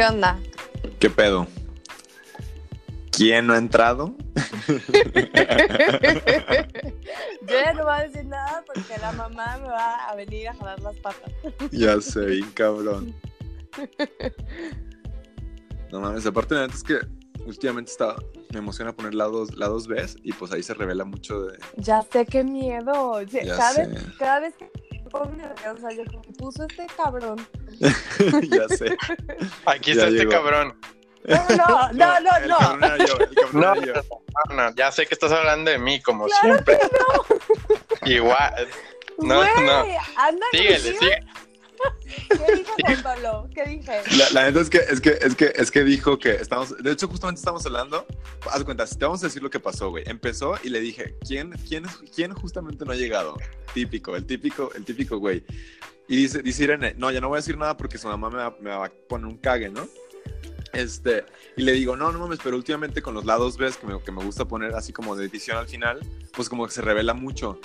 ¿Qué onda? ¿Qué pedo? ¿Quién no ha entrado? Yo ya no voy a decir nada porque la mamá me va a venir a jalar las patas. Ya sé, bien cabrón. No mames, aparte la neta es que últimamente está, me emociona poner la dos, la dos Bs y pues ahí se revela mucho de... Ya sé qué miedo. Ya cada, sé. Vez, cada vez que pongo nerviosa, yo como puso este cabrón. ya sé. Aquí Ya está este llegó. cabrón. No, no, no, El no. cabrón era yo, el cabrón No, yo. no, no, ya sé que estás hablando de mí, como Claro siempre. Igual. No, Güey, no. anda Síguele, contigo. ¿Qué dijo Juan Pablo? ¿Qué dije? La, la neta es que, es que, es que, es que dijo que estamos, de hecho justamente estamos hablando, haz cuenta, te vamos a decir lo que pasó, güey. Empezó y le dije, ¿quién, quién, quién justamente no ha llegado? Típico, el típico, el típico, güey. Y dice, dice Irene, no, ya no voy a decir nada porque su mamá me va, me va a poner un cague, ¿no? Este, y le digo, no, no mames, pero últimamente con los lados B que me, que me gusta poner así como de edición al final, pues como que se revela mucho.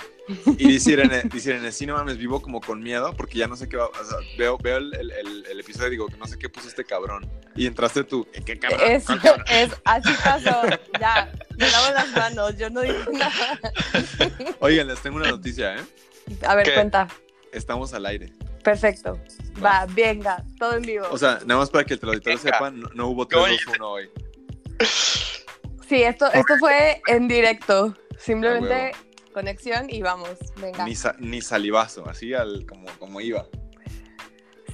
Y dice Irene, dice Irene, sí, no mames, vivo como con miedo porque ya no sé qué va, o sea, veo, veo el, el, el- el episodio y digo, no sé qué puso este cabrón. Y entraste tú, ¿en qué cabrón? Es, ¿Cuál cabrón? es, así pasó. Ya, me lavo las manos, yo no dije nada. Oigan, les tengo una noticia, ¿eh? A ver, ¿Qué? cuenta. Estamos al aire. Perfecto. Va, venga, todo en vivo. O sea, nada más para que el Venga. sepan, no, no hubo ¿Cómo 3-2-1 hoy. Sí, esto, esto fue en directo. Simplemente conexión y vamos, venga. Ni, sa- ni salivazo, así al, como, como iba.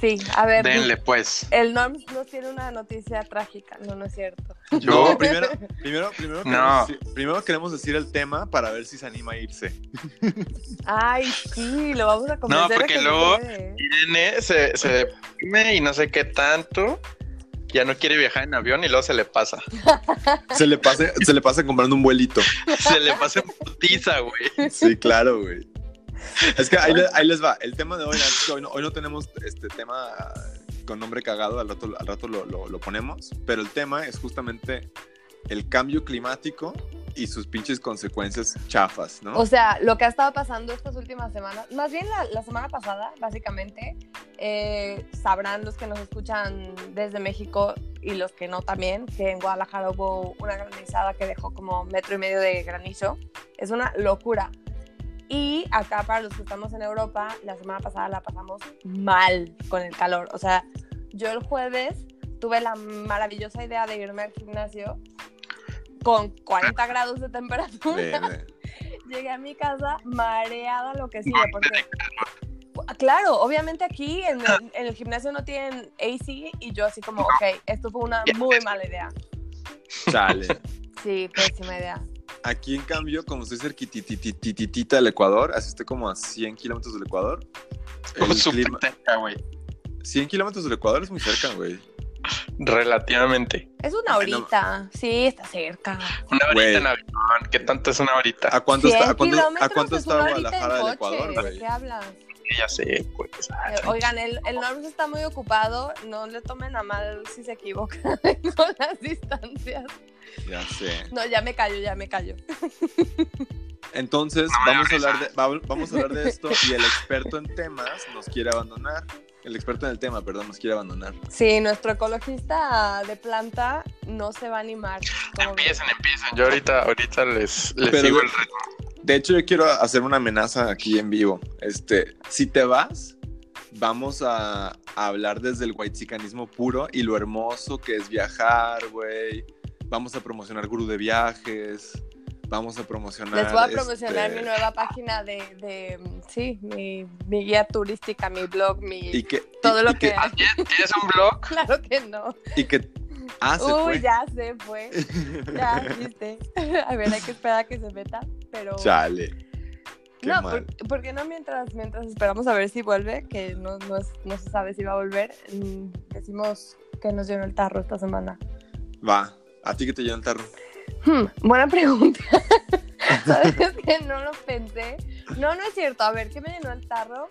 Sí, a ver. Denle, pues. El Norms nos tiene una noticia trágica. No, no es cierto. Yo. No, primero, primero, primero, No. queremos primero queremos decir el tema para ver si se anima a irse. Ay, sí, lo vamos a convencer. No, porque luego-. Irene se, se deprime y no sé qué tanto. Ya no quiere viajar en avión y luego se le pasa. Se le pasa, se le pasa comprando un vuelito. Se le pasa en putiza, güey. Sí, claro, güey. Es que ahí, ahí les va. El tema de hoy, hoy no, hoy no tenemos este tema con nombre cagado, al rato, al rato lo, lo- lo ponemos, pero el tema es justamente el cambio climático y sus pinches consecuencias chafas, ¿no? O sea, lo que ha estado pasando estas últimas semanas, más bien la, la semana pasada, básicamente, eh, sabrán los que nos escuchan desde México y los que no también, que en Guadalajara hubo una granizada que dejó como metro y medio de granizo. Es una locura. Y acá para los que estamos en Europa, la semana pasada la pasamos mal con el calor. O sea, yo el jueves tuve la maravillosa idea de irme al gimnasio con 40 grados de temperatura. Llegué a mi casa mareada lo que sigue, porque... Claro, obviamente aquí en el, en el gimnasio no tienen AC y yo así como, ok, esto fue una muy mala idea. Chale. Sí, pésima idea. Aquí, en cambio, como estoy cerquititititita del Ecuador, así estoy como a 100 kilómetros del Ecuador. El Súper clima... cerca, güey. 100 kilómetros del Ecuador es muy cerca, güey. Relativamente. Es una Ay, no. horita, sí, está cerca. Una horita en avión. ¿Qué tanto es una horita? ¿A cuánto 100 está, a cuánto, a kilómetros cuánto es está Guadalajara del Ecuador, ¿De güey? qué hablas? Ya sé, pues. Eh, Oigan, el, el Norms está muy ocupado, no le tomen a mal si se equivoca con las distancias. Ya sé. No, ya me callo, ya me callo. Entonces, No vamos, a hablar de, va- vamos a hablar de esto y el experto en temas nos quiere abandonar. el experto en el tema, perdón, nos quiere abandonar. Sí, nuestro ecologista de planta no se va a animar. Empiecen, empiecen. Yo ahorita, ahorita les, les Pero sigo el ritmo. De hecho, yo quiero hacer una amenaza aquí en vivo. Este, si te vas, vamos a, a hablar desde el whitezicanismo puro y lo hermoso que es viajar, güey. Vamos a promocionar Guru de Viajes. Vamos a promocionar. Les voy a promocionar este, mi nueva página de, de sí, mi, mi guía turística, mi blog, mi... Y que, todo y- lo y que hay. ¿Tienes tienes un blog? Claro que no. Y que. Ah, se Uy, fue. ya se fue. Ya, viste. A ver, hay que esperar a que se meta, pero... Chale. Qué no, mal. por, ¿por qué no mientras, mientras esperamos a ver si vuelve? Que no, no, es- no se sabe si va a volver. mm, Decimos que nos llenó el tarro esta semana. Va. A ti que te llena el tarro. Hmm, buena pregunta. ¿Sabes que no lo pensé? No, no es cierto. A ver, ¿qué me llenó el tarro?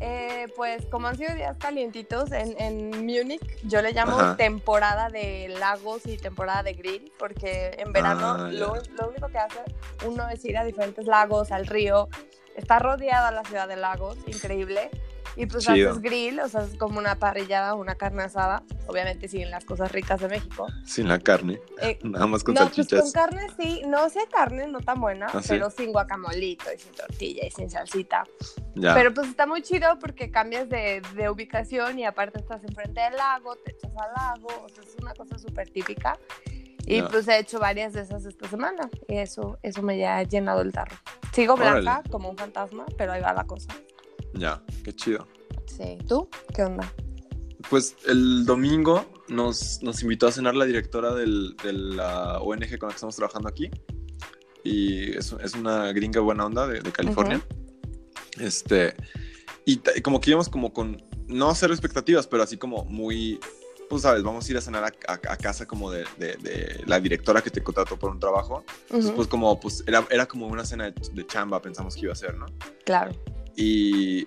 Eh, pues como han sido días calientitos en, en Múnich, yo le llamo Ajá. temporada de lagos y temporada de grill, porque en verano Ah, lo, lo único que hace uno es ir a diferentes lagos, al río. Está rodeada la ciudad de lagos, increíble. Y pues Chido. haces grill, o sea, es como una parrillada, una carne asada, obviamente siguen las cosas ricas de México. Sin la carne. Eh, Nada más con no, pues salchichas. con carne sí, no sé carne, no tan buena, ¿Ah, sí? pero sin guacamolito y sin tortilla y sin salsita. Ya. Pero pues está muy chido porque cambias de, de ubicación y aparte estás enfrente del lago, te echas al lago, o sea, es una cosa súper típica. Y Ya. pues he hecho varias de esas esta semana y eso, eso me ya ha llenado el tarro. Sigo blanca Órale. como un fantasma, pero ahí va la cosa. Ya. Qué chido. Sí. ¿Tú? ¿Qué onda? Pues el domingo nos, nos invitó a cenar la directora del- de la ONG con la que estamos trabajando aquí. Y es, es una gringa buena onda de, de California. Este, y como que íbamos como con, no cero expectativas, pero así como muy, pues sabes, vamos a ir a cenar a, a- a casa como de, de- de la directora que te contrató por un trabajo. Entonces, pues como, pues era, era como una cena de, de chamba, pensamos que iba a ser, ¿no? Claro. Y,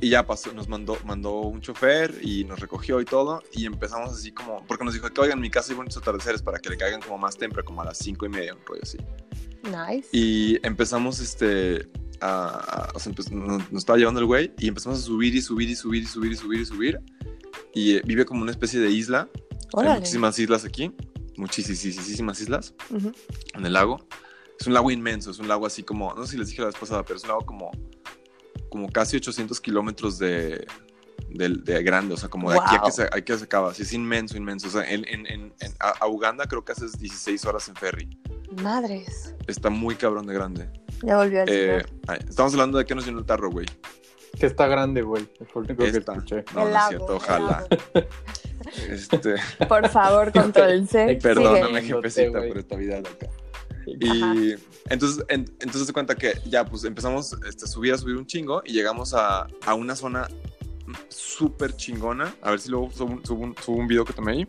y ya pasó, nos mandó, mandó un chofer y nos recogió y todo. Y empezamos así como, porque nos dijo que oigan, en mi casa hay bonitos atardeceres para que le caigan como más temprano, como a las cinco y media, un rollo así. Nice. Y empezamos este. A, a- o sea, empe- nos, nos estaba llevando el güey y empezamos a subir y subir y subir y subir y subir y subir. Y eh, vive como una especie de isla. Hay Órale. muchísimas islas aquí. Muchísimas islas Ujú. en el lago. Es un lago inmenso, es un lago así como, no sé si les dije la vez pasada, pero es un lago como, como casi 800 kilómetros de, de, de grande, o sea, como de aquí a que, se, a que se acaba, así es inmenso, inmenso. O sea, en, en, en- en- a, a Uganda creo que haces 16 horas en ferry. Madres. Está muy cabrón de grande. Ya volvió el Eh, estamos hablando de que nos llenó el tarro, güey. Que está grande, güey. Fue lo único que escuché. No, El no es cierto, el ojalá. Este, Por favor, controlense. perdóname, jefecita, por esta vida loca. Ajá. Y entonces, en- entonces se cuenta que ya pues empezamos este, a subir, a subir un chingo y llegamos a, a una zona súper chingona. A ver si luego subo, un- subo un, subo un video que tomé ahí.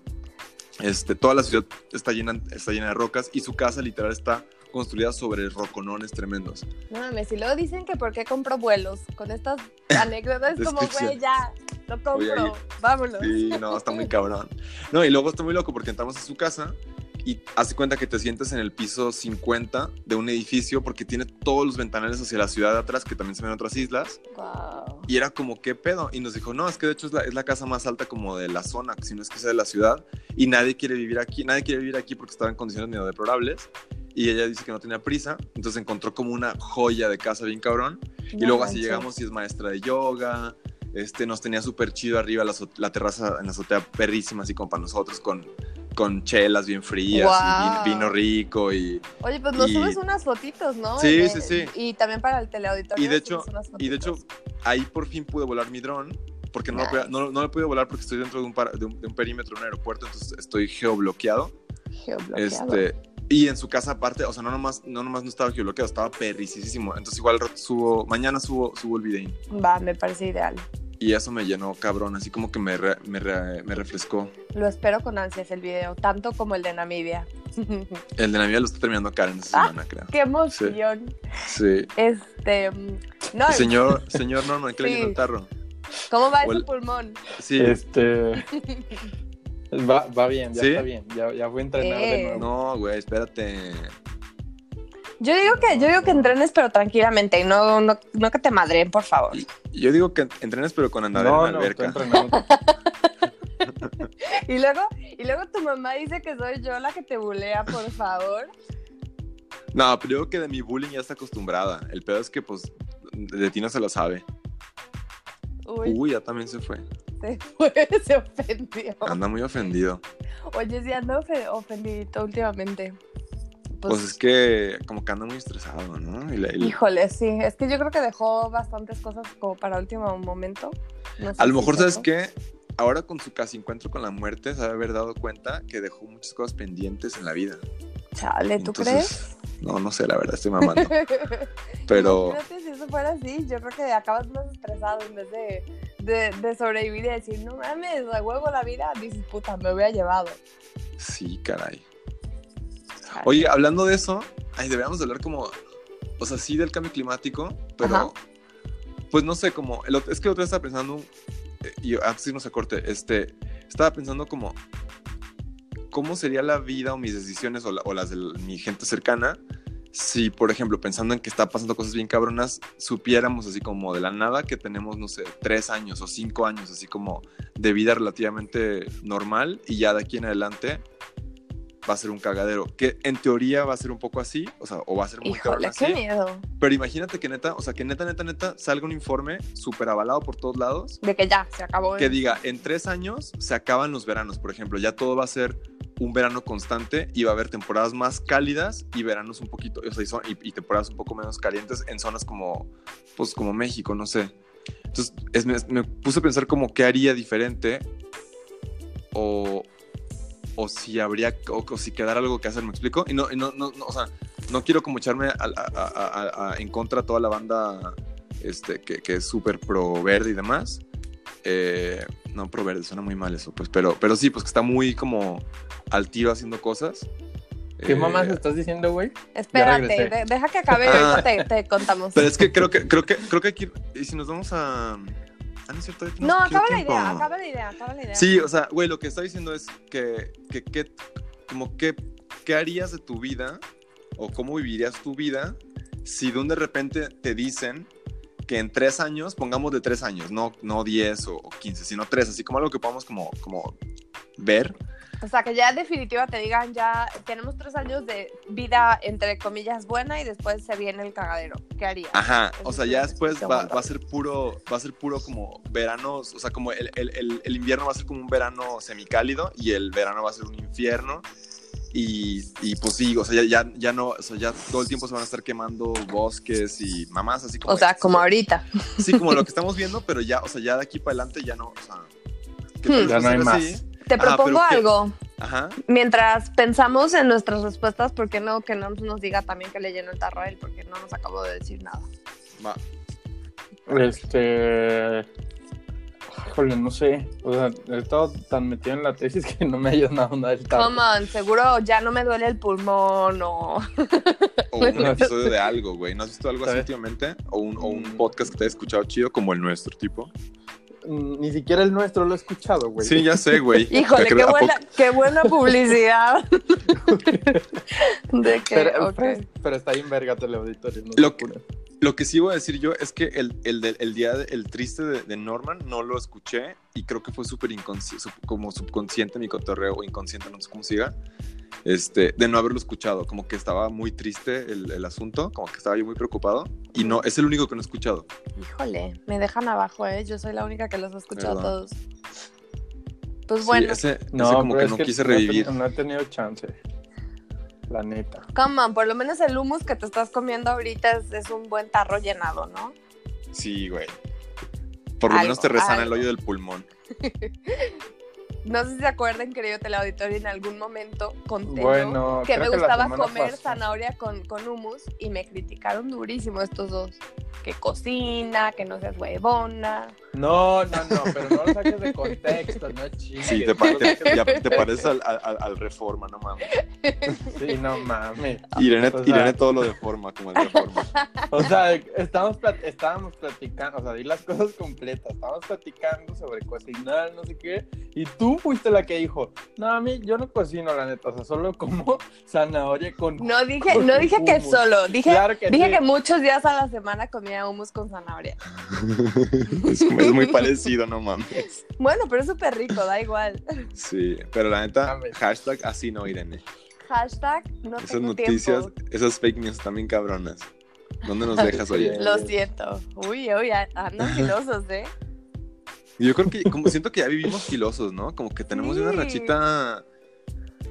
Este, toda la ciudad está llena, está llena de rocas y su casa literal está construida sobre roconones tremendos. No mames, y luego dicen que por qué compro vuelos. Con estas anécdotas como, güey, ya, lo compro, Oye, ahí- vámonos. Sí, no, está muy cabrón. No, y luego está muy loco porque entramos a su casa y hace cuenta que te sientes en el piso 50 de un edificio porque tiene todos los ventanales hacia la ciudad de atrás, que también se ven otras islas. Wow. Y era como, ¿qué pedo? Y nos dijo, no, es que de hecho es la, es la casa más alta como de la zona, si no es que sea de la ciudad. Y nadie quiere vivir aquí, nadie quiere vivir aquí porque estaba en condiciones medio deplorables. Y ella dice que no tenía prisa, entonces encontró como una joya de casa bien cabrón. Y luego así llegamos y es maestra de yoga. Este, nos tenía súper chido arriba la, la terraza en la azotea perrísima, así como para nosotros, con, con chelas bien frías y vino rico. Y, Oye, pues nos y- subes unas fotitos, ¿no? Sí, sí, sí. Y también para el teleauditorio. Y de hecho- y de hecho, fotitos. ahí por fin pude volar mi dron, porque no, lo no, no lo pude volar porque estoy dentro de un, par- de un, de un perímetro de un aeropuerto, entonces estoy geobloqueado. Geobloqueado. Este, y en su casa aparte, o sea, no nomás no, nomás no estaba geobloqueado, estaba perricisísimo. Entonces igual subo, mañana subo, subo el videín. Va, me parece ideal. Y eso me llenó cabrón, así como que me, re- me, re- me refrescó. Lo espero con ansias el video, tanto como el de Namibia. El de Navidad lo está terminando Karen esta Ah. semana, creo. Qué emoción. Sí. Este, mm, no, Señor, señor Norman, ¿qué le Sí. llenó el tarro? ¿cómo va el- pulmón? Sí. Este. Va, va bien, ya ¿Sí? está bien. Ya, ya fue a entrenar Eh. de nuevo. No, güey, espérate. Yo digo que, yo digo que entrenes, pero tranquilamente, y no, no, no que te madreen, por favor. Yo digo que entrenes, pero con andar No, en la alberca. Y luego, y luego tu mamá dice que soy yo la que te bulea, por favor. No, pero yo creo que de mi bullying ya está acostumbrada. El pedo es que, pues, de ti no se lo sabe. Uy, Uy, ya también se fue. se fue, se ofendió. Anda muy ofendido. Oye, sí ando ofe- ofendidito últimamente. Pues, Pues es que como que anda muy estresado, ¿no? Y la- y la- Híjole, sí. Es que yo creo que dejó bastantes cosas como para último momento. No sé A lo si mejor, sea ¿sabes eso. qué? Ahora con su casi encuentro con la muerte, se debe haber dado cuenta que dejó muchas cosas pendientes en la vida. Chale, ¿tú Entonces, No, no sé, la verdad, estoy mamando. Pero Imagínate si eso fuera así, yo creo que acabas más estresado en vez de, de, de sobrevivir y decir, no mames, a huevo la vida, dices, puta, me hubiera llevado. sí, caray. Oye, hablando de eso, ay, deberíamos de hablar como, o sea, sí del cambio climático, pero Ajá. pues no sé, como, el es que el otro día estaba pensando, eh, y antes de irnos a corte, este, estaba pensando como, ¿cómo sería la vida o mis decisiones o, la- o las de mi gente cercana si, por ejemplo, pensando en que está pasando cosas bien cabronas, supiéramos así como de la nada que tenemos, no sé, tres años o cinco años, así como de vida relativamente normal y ya de aquí en adelante va a ser un cagadero, que en teoría va a ser un poco así, o sea, o va a ser muy Híjole, así, qué miedo. pero imagínate que neta, o sea, que neta, neta, neta, salga un informe súper avalado por todos lados De que ya, se acabó. que diga, en tres años se acaban los veranos, por ejemplo, ya todo va a ser un verano constante y va a haber temporadas más cálidas y veranos un poquito, o sea, y, son- y- y temporadas un poco menos calientes en zonas como, pues, como México, no sé. Entonces, es- me, me puse a pensar como qué haría diferente o, o si habría, o, o si quedara algo que hacer, ¿me explico? Y no, y no, no, no, o sea, no quiero como echarme a- a- a- a- a- en contra a toda la banda este, que, que es súper pro verde y demás. Eh, no pro verde, suena muy mal eso, pues, pero, pero sí, pues que está muy como al tiro haciendo cosas. ¿Qué Eh, mamás estás diciendo, güey? Espérate, de- deja que acabe y Ah. ahorita te, te contamos. Pero es que creo que, creo que, creo que aquí, y si nos vamos a... Ah, no es cierto, acaba la idea, acaba la idea, acaba la idea. Sí, o sea, güey, lo que está diciendo es que, que, que- como que, ¿qué harías de tu vida o cómo vivirías tu vida si de un de repente te dicen que en tres años, pongamos de tres años, no, no diez o, o quince, sino tres, así como algo que podamos como, como ver. O sea, que ya en definitiva te digan, ya tenemos tres años de vida, entre comillas, buena y después se viene el cagadero. ¿Qué harías? Ajá, o sea, ya es después va, a ser puro, va a ser puro como veranos, o sea, como el, el- el- el invierno va a ser como un verano semicálido y el verano va a ser un infierno. Y, y pues sí, o sea, ya, ya, ya no, o sea, ya todo el tiempo se van a estar quemando bosques y mamás, así como. O sea, como ahorita. Sí, como lo que estamos viendo, pero ya, o sea, ya de aquí para adelante ya no, o sea. que Hmm. Ya no hay ser más. Te Ajá, propongo algo. Ajá. Mientras pensamos en nuestras respuestas, ¿por qué no que no nos diga también que le llenó el tarro a él? Porque no nos acabó de decir nada. Va. Este. Híjole, no sé. O sea, he estado tan metido en la tesis que no me ha ayudado nada del tarro. Come on, seguro ya no me duele el pulmón o... O un episodio de algo, güey. ¿No has visto algo así últimamente? O un, o un Mm. podcast que te haya escuchado chido como el nuestro, tipo. Mm, Ni siquiera el nuestro lo he escuchado, güey. Sí, ya sé, güey. Híjole, ¿A qué buena, qué buena publicidad. de que, Pero, ok. pero, pero está ahí en verga teleauditorio. No Lo que-. Lo que sí voy a decir yo es que el, el, del- el día, de- el triste de, de Norman no lo escuché y creo que fue súper inconsci- sub- como subconsciente mi cotorreo o inconsciente, no sé cómo siga, este, de no haberlo escuchado. Como que estaba muy triste el, el asunto, como que estaba yo muy preocupado y no, es el único que no he escuchado. Híjole, me dejan abajo, ¿eh? Yo soy la única que los ha escuchado todos. Pues bueno, ese, ese No, como que es no que quise revivir. tenido- No he tenido chance. La neta. come on, por lo menos el humus que te estás comiendo ahorita es, es un buen tarro llenado, ¿no? Sí, güey. Por lo Algo, menos te resana algo. el hoyo del pulmón. No sé si se acuerdan, querido teleauditorio, en algún momento conté que me gustaba comer zanahoria con, con hummus y me criticaron durísimo estos dos. Que cocina, que no seas huevona. No, no, no, pero no lo saques de contexto, no chingues. Sí, te, pa- te- ya te pareces al, al- al Reforma, no mames. Sí, no mames. Irene, O sea- Irene todo lo deforma, como el Reforma. O sea, estábamos, plat- estábamos platicando, o sea, di las cosas completas. Estábamos platicando sobre cocinar, no sé qué. Y tú fuiste la que dijo, no, a mí yo no cocino, la neta. O sea, solo como zanahoria con. No dije, con no dije que hummus". solo, dije, Claro que dije sí. que muchos días a la semana comía hummus con zanahoria. Es, es muy parecido, no mames. Bueno, pero es súper rico, da igual. Sí, pero la neta, hashtag así no, Irene. Hashtag no Esas tengo noticias, tiempo. esas fake news bien cabronas. ¿Dónde nos dejas, oye? Lo siento. Uy, uy, andan filosos, ¿eh? Yo creo que, como siento que ya vivimos filosos, ¿no? Como que tenemos una rachita.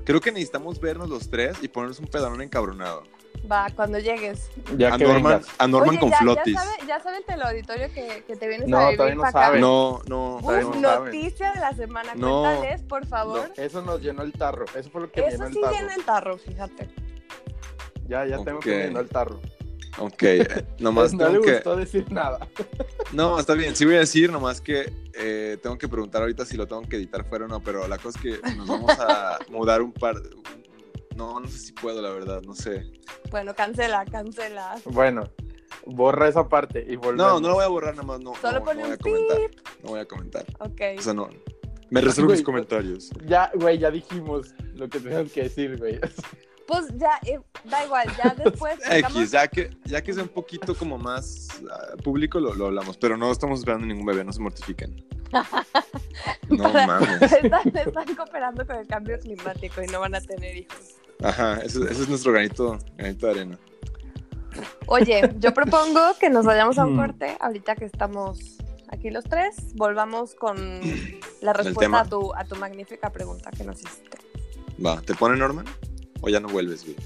Creo que necesitamos vernos los tres y ponernos un pedalón encabronado. Va, cuando llegues. Ya A que Norman, a Norman Oye, con ya, flotis. Ya sabe, ya sabe el teleauditorio que, que te vienes No, a vivir todavía no para acá. sabe. No, no, Uf, todavía no sabe. noticia de la semana. No. Cuéntales, por favor. Eso nos llenó el tarro. Eso fue lo que Eso llenó el sí tarro. llena el tarro, fíjate. Ya, ya tengo Ok. que llenó el tarro. Ok, eh, nomás no le tengo que. gustó decir nada. No, está bien, sí voy a decir, nomás que eh, tengo que preguntar ahorita si lo tengo que editar fuera o no, pero la cosa es que nos vamos a mudar un par. No, no sé si puedo, la verdad, no sé. Bueno, cancela, cancela. Bueno, borra esa parte y volvemos. No, no lo voy a borrar, nada más, no. Solo no, pone no voy a un comentar. pip. No voy a comentar. Ok. O sea, no. Me reservo Güey, mis comentarios. Ya, güey, ya dijimos lo que teníamos que decir, güey. Pues ya, eh, da igual, ya después. X, ya que, ya que sea un poquito como más ah, público, lo, lo hablamos, pero no estamos esperando ningún bebé, no se mortifiquen. No Para- mames. Están, están cooperando con el cambio climático y no van a tener hijos. Ajá, ese, ese es nuestro granito, granito de arena. Oye, yo propongo que nos vayamos a un Mm. corte ahorita que estamos aquí los tres. Volvamos con la respuesta a tu, a tu magnífica pregunta que nos hiciste. Va, ¿te pone Norman? ¿O ya no vuelves, güey?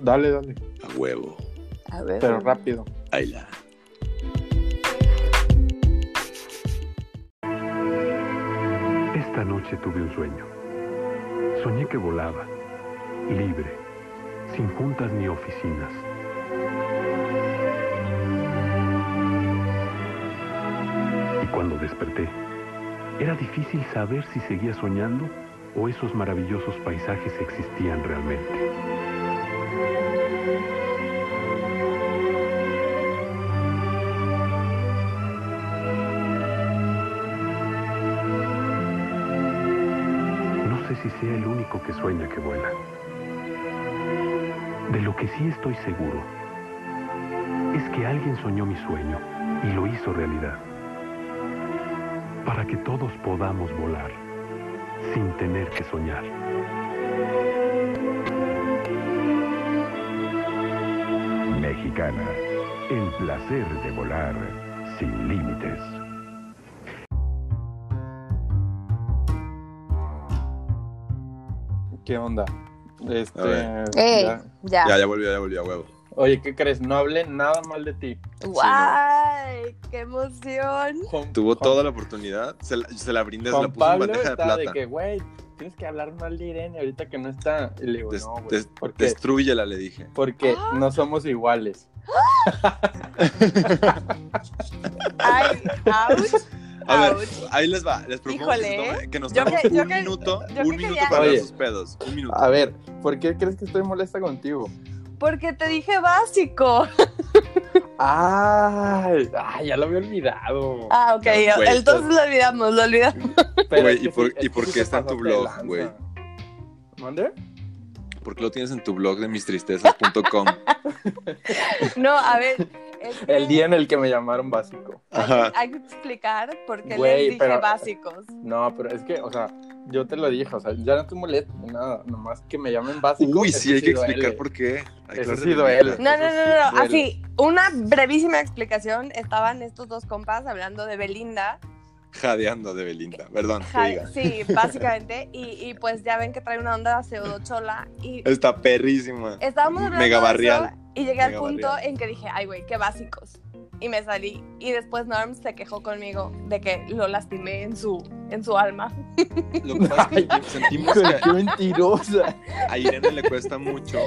Dale, dale. A huevo. A ver. Pero rápido. Ahí la. Esta noche tuve un sueño. Soñé que volaba, libre, sin juntas ni oficinas. Y cuando desperté, era difícil saber si seguía soñando o esos maravillosos paisajes existían realmente. No sé si sea el único que sueña que vuela. De lo que sí estoy seguro es que alguien soñó mi sueño y lo hizo realidad. Para que todos podamos volar sin tener que soñar. Mexicana, el placer de volar sin límites. ¿Qué onda? Este. Ey, ya. ya. Ya, ya volvió, ya volvió a huevo. Oye, ¿qué crees? No hablé nada mal de ti. ¡Guay! ¡Qué emoción! Juan- Tuvo Juan- toda la oportunidad, se la, se la brindé, se la puso en Pablo bandeja de está plata. de que, güey, tienes que hablar mal de Irene ahorita que no está. Y le digo, Des- no, güey. des- porque destrúyela, le dije. porque Ah. no somos iguales. ¡Ay! ¡Ouch! A ver, ahí les va. Les propongo que, Híjole, nos yo un que- minuto, yo un que minuto quería- para ver Oye. sus pedos. Un minuto. A ver, ¿por qué crees que estoy molesta contigo? Porque te dije básico. Ay, ay, ya lo había olvidado. Ah, ok. Entonces lo olvidamos, lo olvidamos. Pero Güey, ¿y por- y por qué está en tu blog, güey? ¿Mande? ¿Por qué lo tienes en tu blog de mistristezas.com? No, a ver. Es que El día en el que me llamaron básico. Hay, Ajá. que, hay que explicar por qué Güey, les dije pero- básicos. No, pero es que, o sea, yo te lo dije, o sea, ya no estoy molesto ni nada, nomás que me llamen básico. Uy, sí, hay que duele. explicar por qué. Hay Eso sí duele. No, no, no, no, no. Así, una brevísima explicación. Estaban estos dos compas hablando de Belinda. Jadeando de Belinda. Perdón, que Ja- diga. sí, básicamente. Y, y pues ya ven que trae una onda pseudo chola. Y Está perrísima. estábamos hablando Mega de barrial. eso y llegué al punto barrial. en que dije, ay, güey, qué básicos. Y me salí. Y después Norm se quejó conmigo de que lo lastimé en su, en su alma. Lo que pasa es que sentimos que qué mentirosa. a Irene le cuesta mucho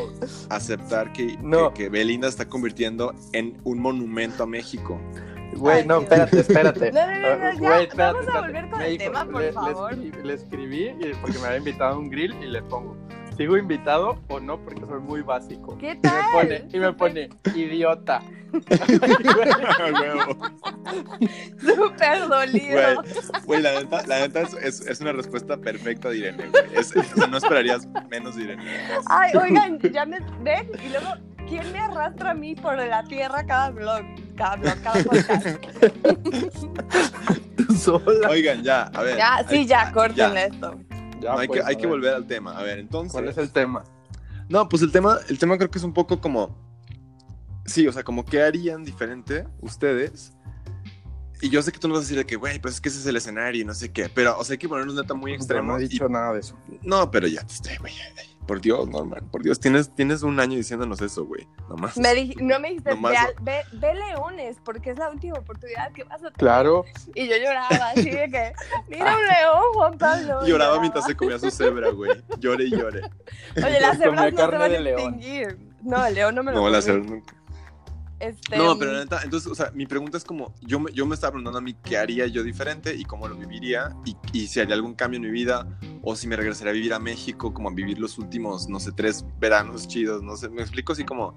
aceptar que, No. que, que Belinda está convirtiendo en un monumento a México. Güey, no, espérate, espérate. No, no, no, no, Ah, ya, güey, espérate, vamos a volver con Me el dijo- tema, por le, le favor. escribí, le escribí y- porque me había invitado a un grill y le pongo, ¿sigo invitado o no? Porque soy muy básico. ¿Qué Y me tal? pone, y me pone, idiota. Súper dolido. Güey, güey, la neta, la neta es, es, es una respuesta perfecta de Irene, güey. Es- no esperarías menos de Irene. Ay, oigan, ya me ven y luego, ¿quién me arrastra a mí por la tierra cada blog? Podcast. Sola. Oigan, ya, a ver. Ya, sí, hay- ya, córtenle esto. Ya, No, hay, pues, que, hay a que ver, volver al tema. A ver, entonces. ¿Cuál es el tema? No, pues el tema, el tema creo que es un poco como. Sí, o sea, como qué harían diferente ustedes. Y yo sé que tú nos vas a decir de que, güey, pues es que ese es el escenario y no sé qué. Pero, o sea, hay que ponernos neta muy Yo extremos. no he y- dicho nada de eso. No, pero ya te estoy, güey. Por Dios, Norman. Por Dios, tienes, tienes un año diciéndonos eso, güey. Nomás. Me di- no me dijiste, Nomás ve, ve, ve leones, porque es la última oportunidad que vas a tener. Claro. Y yo lloraba, así de que, mira un león, Juan Pablo. y Lloraba mientras se comía su cebra, güey. Llore y llore. Oye, las cebras no se van a extinguir. No, el león no me lo No, la comí. cebra nunca. Este, No, pero la neta, entonces, o sea, mi pregunta es como, yo me, yo me estaba preguntando a mí qué haría yo diferente y cómo lo viviría y, y si haría algún cambio en mi vida o si me regresaría a vivir a México, como a vivir los últimos, no sé, tres veranos chidos, no sé, me explico así como,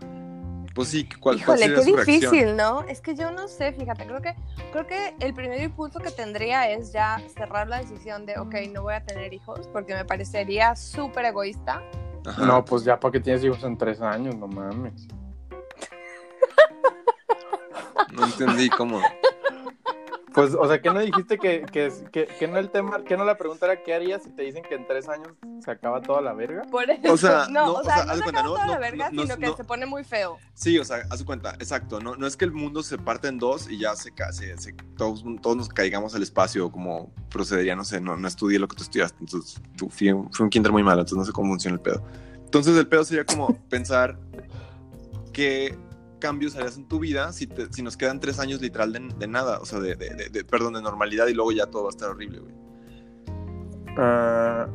pues sí, ¿cuál, cuál Híjole, sería qué su reacción? difícil, ¿no? Es que yo no sé, fíjate, creo que, creo que el primer impulso que tendría es ya cerrar la decisión de, ok, no voy a tener hijos, porque me parecería súper egoísta. Ajá. No, pues ya para que tienes hijos en tres años, no mames. No entendí cómo. Pues, o sea, ¿qué no dijiste que, que, que, que no el tema, que no la pregunta era qué harías si te dicen que en tres años se acaba toda la verga? Por eso, O sea, no, no, o o sea, no se cuenta, acaba no, toda la no, verga, no, sino no, que no. se pone muy feo. Sí, o sea, haz cuenta, exacto, no, no es que el mundo se parte en dos y ya se, se, se- todos, todos nos caigamos al espacio, como procedería, no sé, no, no estudié lo que tú estudiaste, entonces tú, fui, un- fui un kinder muy malo, entonces no sé cómo funciona el pedo. Entonces el pedo sería como pensar qué cambios harías en tu vida si, te- si nos quedan tres años literal de, de nada, o sea, de, de- de- de- perdón, de normalidad y luego ya todo va a estar horrible, güey. Ah,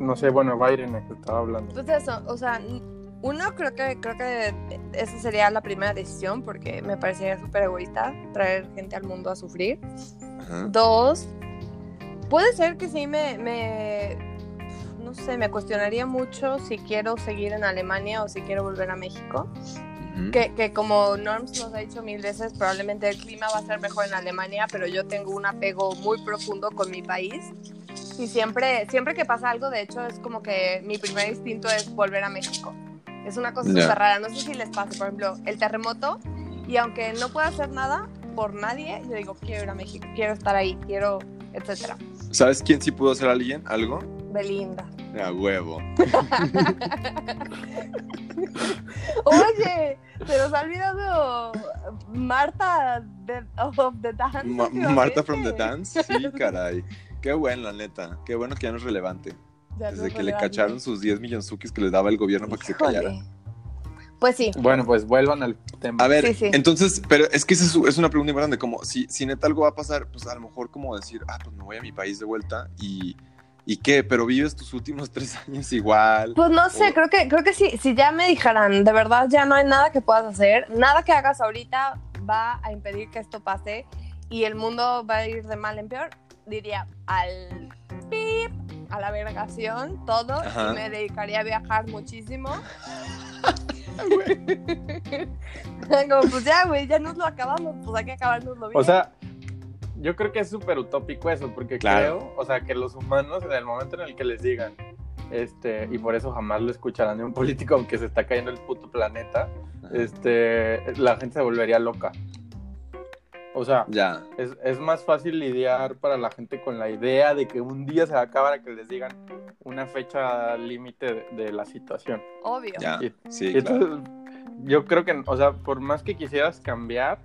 no sé, bueno, Byron que estaba hablando. Pues eso, o sea, uno creo que creo que esa sería la primera decisión porque me parecería súper egoísta traer gente al mundo a sufrir. Ajá. Dos, puede ser que sí me, me, no sé, me cuestionaría mucho si quiero seguir en Alemania o si quiero volver a México. Que, que como Norms nos ha dicho mil veces, probablemente el clima va a ser mejor en Alemania, pero yo tengo un apego muy profundo con mi país. Y siempre, siempre que pasa algo, de hecho, es como que mi primer instinto es volver a México. Es una cosa súper rara. No sé si les pasa, por ejemplo, el terremoto. Y aunque no pueda hacer nada por nadie, yo digo, quiero ir a México, quiero estar ahí, quiero, etcétera. ¿Sabes quién sí pudo hacer alguien? ¿Algo? Belinda. A huevo. Oye, se nos ha olvidado Marta de, of the Dance. Ma-. Marta from the Dance, sí, caray. Qué bueno, la neta. Qué bueno que ya no es relevante. Ya Desde no que le cacharon sus 10 milloncukis que les daba el gobierno para que se callara. Pues sí. Bueno, pues vuelvan al tema. A ver, Sí, sí. entonces, pero es que esa es, es una pregunta importante, como si, si neta algo va a pasar, pues a lo mejor como decir, ah, pues me voy a mi país de vuelta y, ¿y qué? Pero vives tus últimos tres años igual. Pues no sé, O- creo que, creo que sí, si ya me dijeran, de verdad ya no hay nada que puedas hacer, nada que hagas ahorita va a impedir que esto pase y el mundo va a ir de mal en peor, diría al pip, a la vergación, todo, Ajá. y me dedicaría a viajar muchísimo. Como, pues ya, güey, ya nos lo acabamos, pues hay que acabárnoslo bien. O sea, yo creo que es súper utópico eso, porque Claro. creo, o sea, que los humanos en el momento en el que les digan, este, y por eso jamás lo escucharán de un político, aunque se está cayendo el puto planeta, este, la gente se volvería loca. O sea, Ya. es, es más fácil lidiar para la gente con la idea de que un día se va a acabar a que les digan una fecha límite de, de la situación. Obvio. Ya. Y- Sí, y claro. entonces, yo creo que, o sea, por más que quisieras cambiar,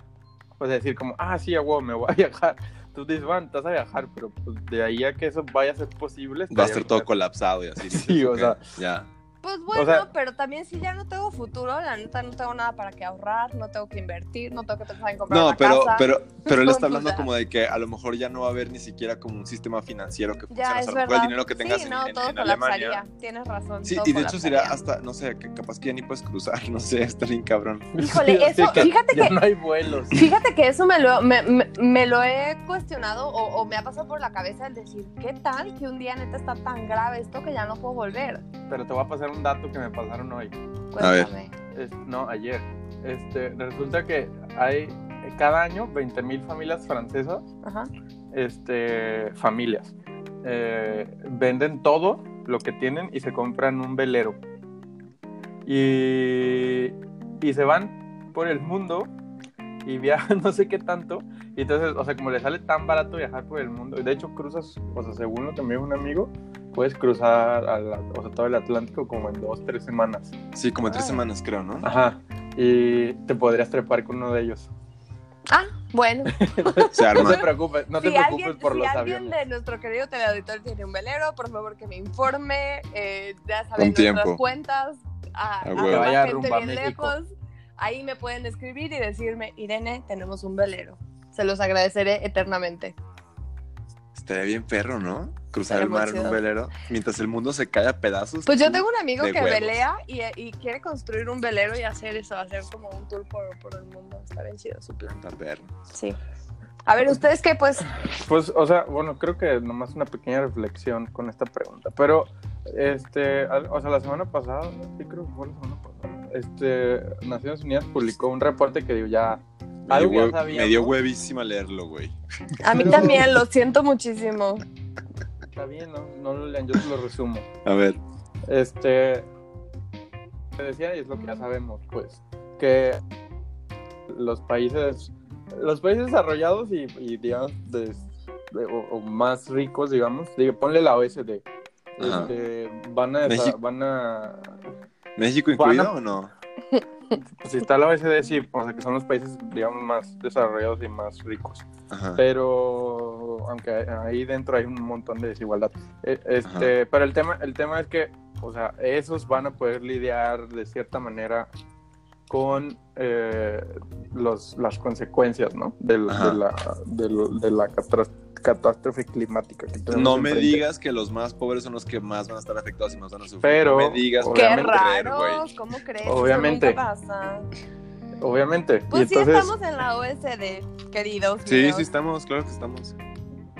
pues decir como, ah, sí, a huevo, me voy a viajar. Tú dices, van, te vas a viajar, pero pues, de ahí a que eso vaya a ser posible. Va a estar todo colapsado y así. Sí, dices, o ok, sea. Ya. Pues bueno, O sea- pero también si ya no tengo futuro, la neta no tengo nada para que ahorrar, no tengo que invertir, no tengo que pensar en comprar No, una pero, casa. pero, pero él está hablando como de que a lo mejor ya no va a haber ni siquiera como un sistema financiero que funcione. Ya, O sea, verdad. el dinero que tengas sí, en, no, en- todo en Alemania. colapsaría. Tienes razón. Sí, todo y de hecho sería hasta, no sé, que capaz que ya ni puedes cruzar, no sé, está bien cabrón. Híjole, eso, que fíjate ya que no hay vuelos. Fíjate que eso me lo, me, me- me lo he cuestionado o, o me ha pasado por la cabeza el decir, ¿qué tal que un día neta está tan grave esto que ya no puedo volver? Pero te voy a pasar un dato que me pasaron hoy. A ver. Cuéntame. Es- no, ayer. Este, resulta que hay cada año 20.000 familias francesas, Ajá. este, familias, eh, venden todo lo que tienen y se compran un velero. Y, y se van por el mundo y viajan no sé qué tanto. Y entonces, o sea, como les sale tan barato viajar por el mundo, y de hecho cruzas, o sea, según lo que me dijo un amigo, puedes cruzar a la- o sea, todo el Atlántico como en dos, tres semanas. Sí, como en tres semanas creo, ¿no? Ajá. Y te podrías trepar con uno de ellos. Ah, bueno. Se No arma. te preocupes, no te si preocupes alguien, por si los alguien aviones. de nuestro querido teleauditor tiene un velero, por favor que me informe. eh, ya saben, nuestras tiempo. cuentas. A, A a. Que vaya gente rumbo a bien México. lejos. Ahí me pueden escribir y decirme, Irene, tenemos un velero. Se los agradeceré eternamente. Estaría bien perro, ¿no? Cruzar el mar en un velero mientras el mundo se cae a pedazos. Pues yo tengo un amigo que huevos. velea y, y quiere construir un velero y hacer eso, hacer como un tour por, por el mundo. Está bien chido su plan. Sí. A ver, ¿ustedes qué? Pues, Pues, o sea, bueno, creo que nomás una pequeña reflexión con esta pregunta. Pero, este, o sea, la semana pasada, sí creo que fue la semana pasada, este, Naciones Unidas publicó un reporte que digo, ya, Me algo dio, ya sabíamos. me dio huevísima leerlo, güey. a mí también, lo siento muchísimo. Está bien, ¿no? No lo lean, yo se lo resumo. A ver. Este, te decía, y es lo que ya sabemos, pues, que los países, los países desarrollados y, y, digamos, de- de- o, o más ricos, digamos, digo, ponle la OSD, este, van a, México. van a, ¿México a- incluido o no? si está la OSD, sí, o sea, que son los países, digamos, más desarrollados y más ricos. Ajá. pero aunque ahí dentro hay un montón de desigualdad Eh, este pero el tema el tema es que o sea esos van a poder lidiar de cierta manera con eh, los las consecuencias no de la del- de la catástrofe climática que tenemos No me digas que los más pobres son los que más van a estar afectados y más van a sufrir. Pero, no me digas Qué Obviamente. creer, raro, güey. ¿cómo crees? Obviamente. Eso nunca pasa. obviamente Pues y sí entonces estamos en la OSD, queridos. Sí, míos. sí estamos, claro que estamos.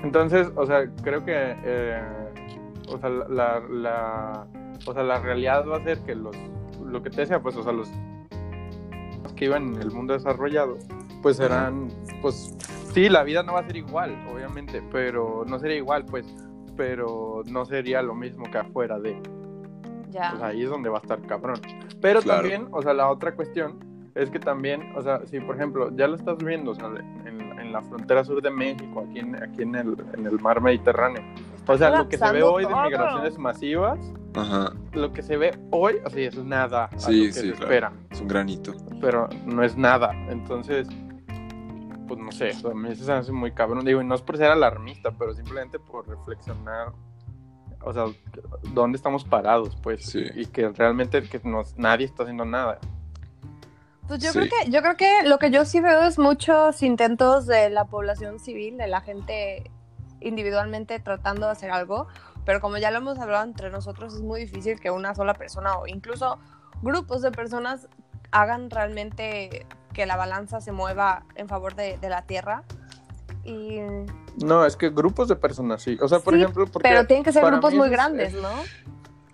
Entonces, o sea, creo que eh, o sea, la, la- o sea, la realidad va a ser que los lo que te decía, pues, o sea, los que iban en el mundo desarrollado, pues serán, pues, sí, la vida no va a ser igual, obviamente, pero no sería igual, pues, pero no sería lo mismo que afuera de. Ya. Pues ahí es donde va a estar cabrón. Pero Claro. también, o sea, la otra cuestión es que también, o sea, si por ejemplo ya lo estás viendo, o sea, en, en la frontera sur de México, aquí en, aquí en, el, en el mar Mediterráneo, o sea, lo que se ve hoy de todo. migraciones masivas, Ajá. lo que se ve hoy, o sea, es nada a Sí, lo que sí, se claro. espera, Es un granito. pero no es nada. Entonces, pues no sé, o sea, a mí eso se me hace muy cabrón. Digo, y no es por ser alarmista, pero simplemente por reflexionar, o sea, dónde estamos parados, pues, Sí. y que realmente que nos, nadie está haciendo nada. Pues yo Sí. creo que, yo creo que lo que yo sí veo es muchos intentos de la población civil, de la gente individualmente tratando de hacer algo, pero como ya lo hemos hablado entre nosotros, es muy difícil que una sola persona o incluso grupos de personas hagan realmente que la balanza se mueva en favor de, de la tierra. Y, No, es que grupos de personas, sí. O sea, por Sí, ejemplo, porque pero tienen que ser grupos muy es- grandes, es- ¿no?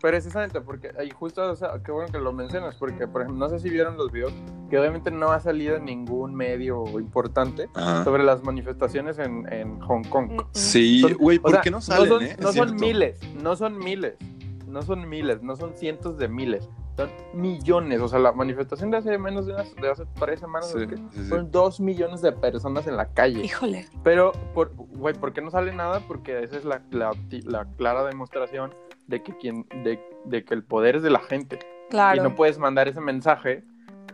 Precisamente, porque ahí justo, o sea, qué bueno que lo mencionas, porque, por ejemplo, no sé si vieron los videos, que obviamente no ha salido en ningún medio importante Ajá. sobre las manifestaciones en, en Hong Kong. Mm, mm. Sí, güey, o ¿por sea, qué no salen, son, eh? no son miles, no son miles, no son miles, no son cientos de miles, son millones. O sea, la manifestación de hace menos de, unas, de hace tres semanas, Sí, ¿qué? sí, sí. fueron dos millones de personas en la calle. Híjole. Pero, por, güey, ¿por qué no sale nada? Porque esa es la, la, la clara demostración de que, quien, de, de que el poder es de la gente. Claro. Y no puedes mandar ese mensaje.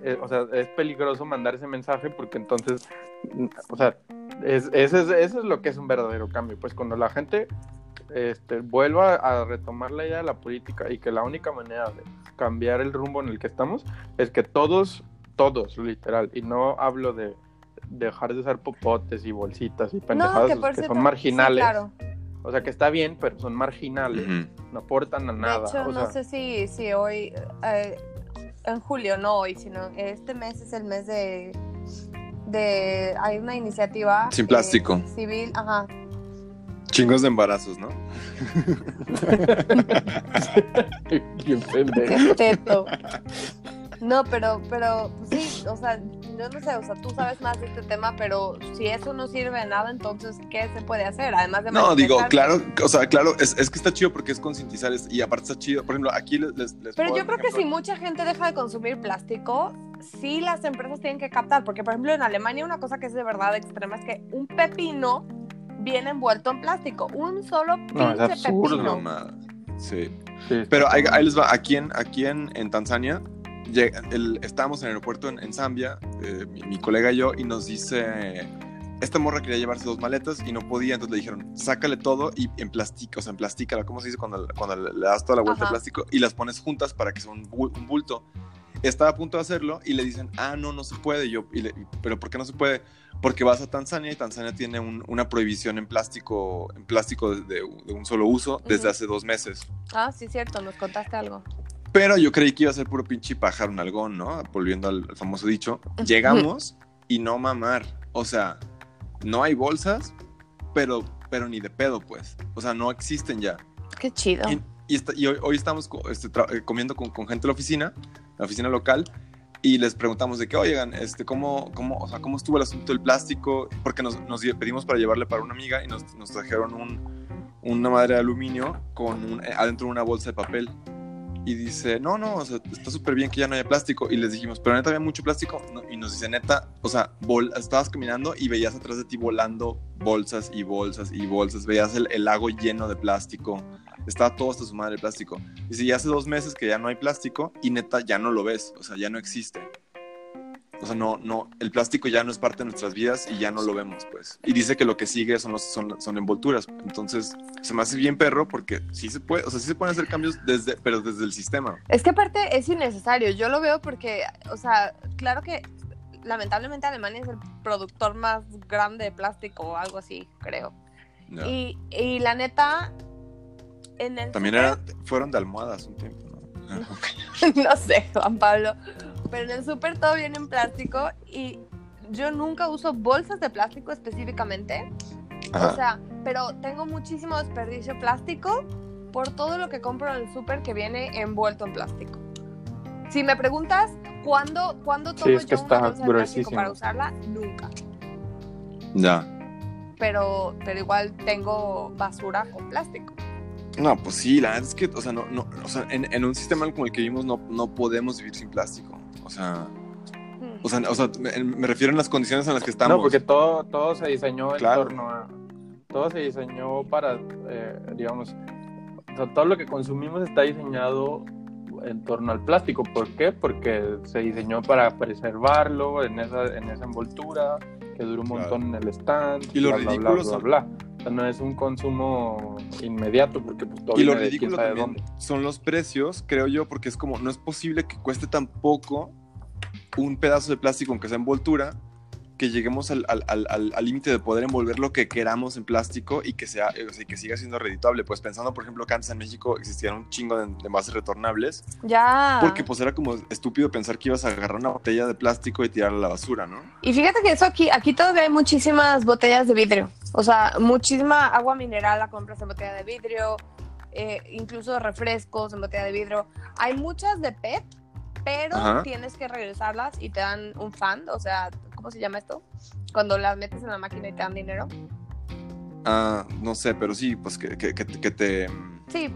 eh, o sea, es peligroso mandar ese mensaje porque entonces, o sea, es, ese es, eso es lo que es un verdadero cambio. Pues cuando la gente este, vuelvo a, retomar la idea de la política y que la única manera de cambiar el rumbo en el que estamos es que todos, todos, literal, y no hablo de dejar de usar popotes y bolsitas y pendejadas que por que cierto- son marginales. sí, claro. O sea, que está bien, pero son marginales, no aportan a nada. De hecho, o no sea, sé si, si hoy, eh, en julio, no hoy, sino este mes es el mes de, de hay una iniciativa. Sin eh, plástico. civil, ajá. Chingos de embarazos, ¿no? Qué pendejo. Qué teto. No, pero, pero, pues sí, o sea, yo no sé, o sea, tú sabes más de este tema, pero si eso no sirve de nada, entonces, ¿qué se puede hacer? Además de No, digo, claro, o sea, claro, es, es que está chido porque es concientizar y aparte está chido. Por ejemplo, aquí les. Pero puedo yo creo que si mucha gente deja de consumir plástico, sí las empresas tienen que captar, porque por ejemplo en Alemania una cosa que es de verdad extrema es que un pepino viene envuelto en plástico, un solo pinche No, es absurdo. Sí. Sí, Pero ahí, ahí les va, aquí en, aquí en, en Tanzania, el- estábamos en el aeropuerto en, en Zambia, eh, mi, mi colega y yo, y nos dice, esta morra quería llevarse dos maletas y no podía, entonces le dijeron, sácale todo y en plástico, o sea, en plástica, ¿cómo se dice cuando, cuando le das toda la vuelta Ajá. al plástico y las pones juntas para que sea un bulto? Estaba a punto de hacerlo y le dicen, ah, no, no se puede. Y yo, y le- pero ¿por qué no se puede? Porque vas a Tanzania y Tanzania tiene un- una prohibición en plástico, en plástico de, de un solo uso desde Ujú. hace dos meses. Ah, sí, cierto, nos contaste algo. Pero yo creí que iba a ser puro pinche pájaro un algón, ¿no? Volviendo al, al famoso dicho. Llegamos y no mamar. O sea, no hay bolsas, pero, pero ni de pedo, pues. O sea, no existen ya. Qué chido. Y, y esta- y hoy, hoy estamos este, eh, comiendo con, con gente de la oficina, la oficina local, y les preguntamos de que, oigan, este, ¿cómo, cómo, o sea, ¿cómo estuvo el asunto del plástico? Porque nos, nos pedimos para llevarle para una amiga y nos, nos trajeron un, una madre de aluminio con un- eh, adentro una bolsa de papel. Y dice, no, no, o sea, está súper bien que ya no haya plástico. Y les dijimos, pero neta había mucho plástico. Y nos dice, neta, o sea, vol- estabas caminando y veías atrás de ti volando bolsas y bolsas y bolsas. Veías el, el lago lleno de plástico. Estaba todo hasta su madre de plástico. Dice, y hace dos meses que ya no hay plástico y neta ya no lo ves. O sea, ya no existe. O sea, no, no, el plástico ya no es parte de nuestras vidas y ya no lo vemos, pues. Y dice que lo que sigue son, los, son, son envolturas. Entonces, se me hace bien perro porque sí se puede, o sea, sí se pueden hacer cambios desde, pero desde el sistema. Es que aparte es innecesario. Yo lo veo porque, o sea, claro que lamentablemente Alemania es el productor más grande de plástico o algo así, creo. Ya. Y, y la neta, en el También era, fueron de almohadas un tiempo, ¿no? no sé, Juan Pablo. Pero en el súper todo viene en plástico y yo nunca uso bolsas de plástico específicamente. Ajá. O sea, pero tengo muchísimo desperdicio plástico por todo lo que compro en el súper que viene envuelto en plástico. Si me preguntas cuándo, ¿cuándo tomo es que yo está una bolsa de plástico gruesísimo. para usarla, nunca. Ya. Pero, pero igual tengo basura con plástico. No, pues sí, la verdad es que, o sea, no, no, o sea, en, en un sistema como el que vivimos no, no podemos vivir sin plástico. O sea, o sea, o sea me, me refiero en las condiciones en las que estamos. No, porque todo, todo se diseñó en Claro. torno a. Todo se diseñó para, eh, digamos. O sea, todo lo que consumimos está diseñado en torno al plástico. ¿Por qué? Porque se diseñó para preservarlo en esa, en esa envoltura, que dura un Claro. montón en el stand. Y lo bla, ridículo bla, bla, son- sea, no es un consumo inmediato, porque pues, todo Y lo de ridículo sabe también dónde. son los precios, creo yo, porque es como, no es posible que cueste tan poco un pedazo de plástico, aunque sea envoltura, que lleguemos al al- al- al- al límite de poder envolver lo que queramos en plástico y que, sea, o sea, que siga siendo redituable. Pues pensando, por ejemplo, que antes en México existían un chingo de, de envases retornables, Ya. porque pues era como estúpido pensar que ibas a agarrar una botella de plástico y tirarla a la basura, ¿no? Y fíjate que eso aquí, aquí todavía hay muchísimas botellas de vidrio. O sea, muchísima agua mineral la compras en botella de vidrio, eh, incluso refrescos en botella de vidrio. Hay muchas de PET, pero Ajá. tienes que regresarlas y te dan un fan, o sea, ¿cómo se llama esto? Cuando las metes en la máquina y te dan dinero. Ah, no sé, pero sí, pues que, que- que- que te... Sí,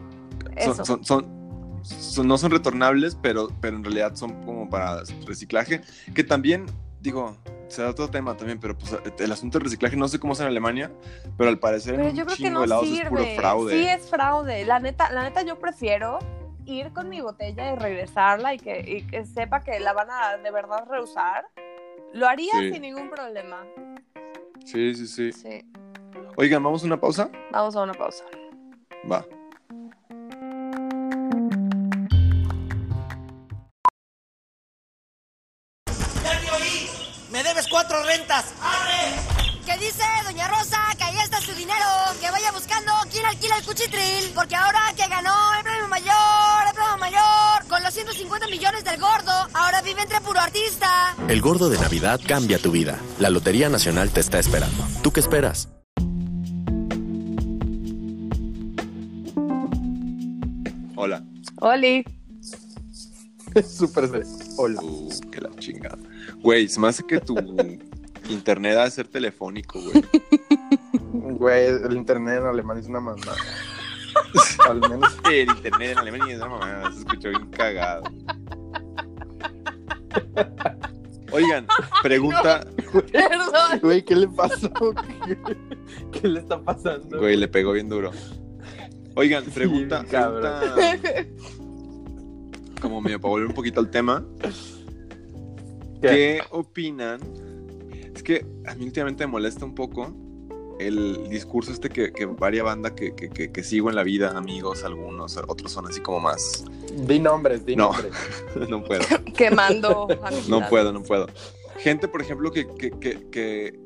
eso. son, son, son- son- no son retornables, pero, pero en realidad son como para reciclaje, que también, digo, será otro tema también, pero pues el asunto del reciclaje, no sé cómo es en Alemania, pero al parecer Pero en yo un creo que no de lados es puro fraude. Sí es fraude. La neta, la neta yo prefiero ir con mi botella y regresarla y que, y que sepa que la van a de verdad reusar. Lo haría Sí. sin ningún problema. Sí, sí, sí. Sí. Oigan, ¿vamos a una pausa? Vamos a una pausa. Va. ¡Me debes cuatro rentas! ¿Qué dice Doña Rosa? Que ahí está su dinero. Que vaya buscando quién alquila el cuchitril. Porque ahora 150 millones del gordo, ahora vive entre puro artista. El gordo de Navidad cambia tu vida. La Lotería Nacional te está esperando. ¿Tú qué esperas? Hola. Oli. Súper. Hola. Uh, que la chingada. Güey, se me hace que tu internet ha de ser telefónico, güey. Güey, el internet en alemán es una mamá. Al menos. El internet en Alemania es una mamá. Se escuchó bien cagado. Oigan, pregunta. Perdón. Güey, ¿qué le pasó? ¿Qué, qué le está pasando? Güey, le pegó bien duro. Oigan, pregunta. pregunta como medio para volver un poquito al tema. ¿Qué? ¿Qué opinan? Es que a mí últimamente me molesta un poco el discurso este que, que varia banda que, que, que, que sigo en la vida, amigos, algunos, otros son así como más. Di nombres, di No. nombres. no puedo. Quemando. No puedo, no puedo. Gente, por ejemplo, que, que, que, que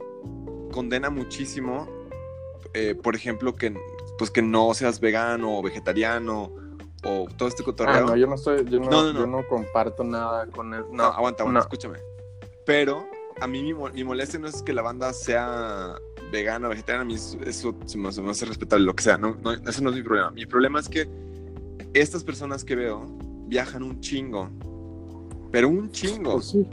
condena muchísimo, eh, por ejemplo, que, pues que no seas vegano o vegetariano o todo este Ah, cotorreo. no, yo no estoy, yo no, No, no, no. yo no comparto nada con él. No, aguanta, aguanta, no. escúchame. Pero a mí mi, mi molestia no es que la banda sea vegana o vegetariana, a mí eso, se, me, se me hace respetable, lo que sea, no, no, eso no es mi problema. Mi problema es que estas personas que veo viajan un chingo, pero un chingo. Pues sí.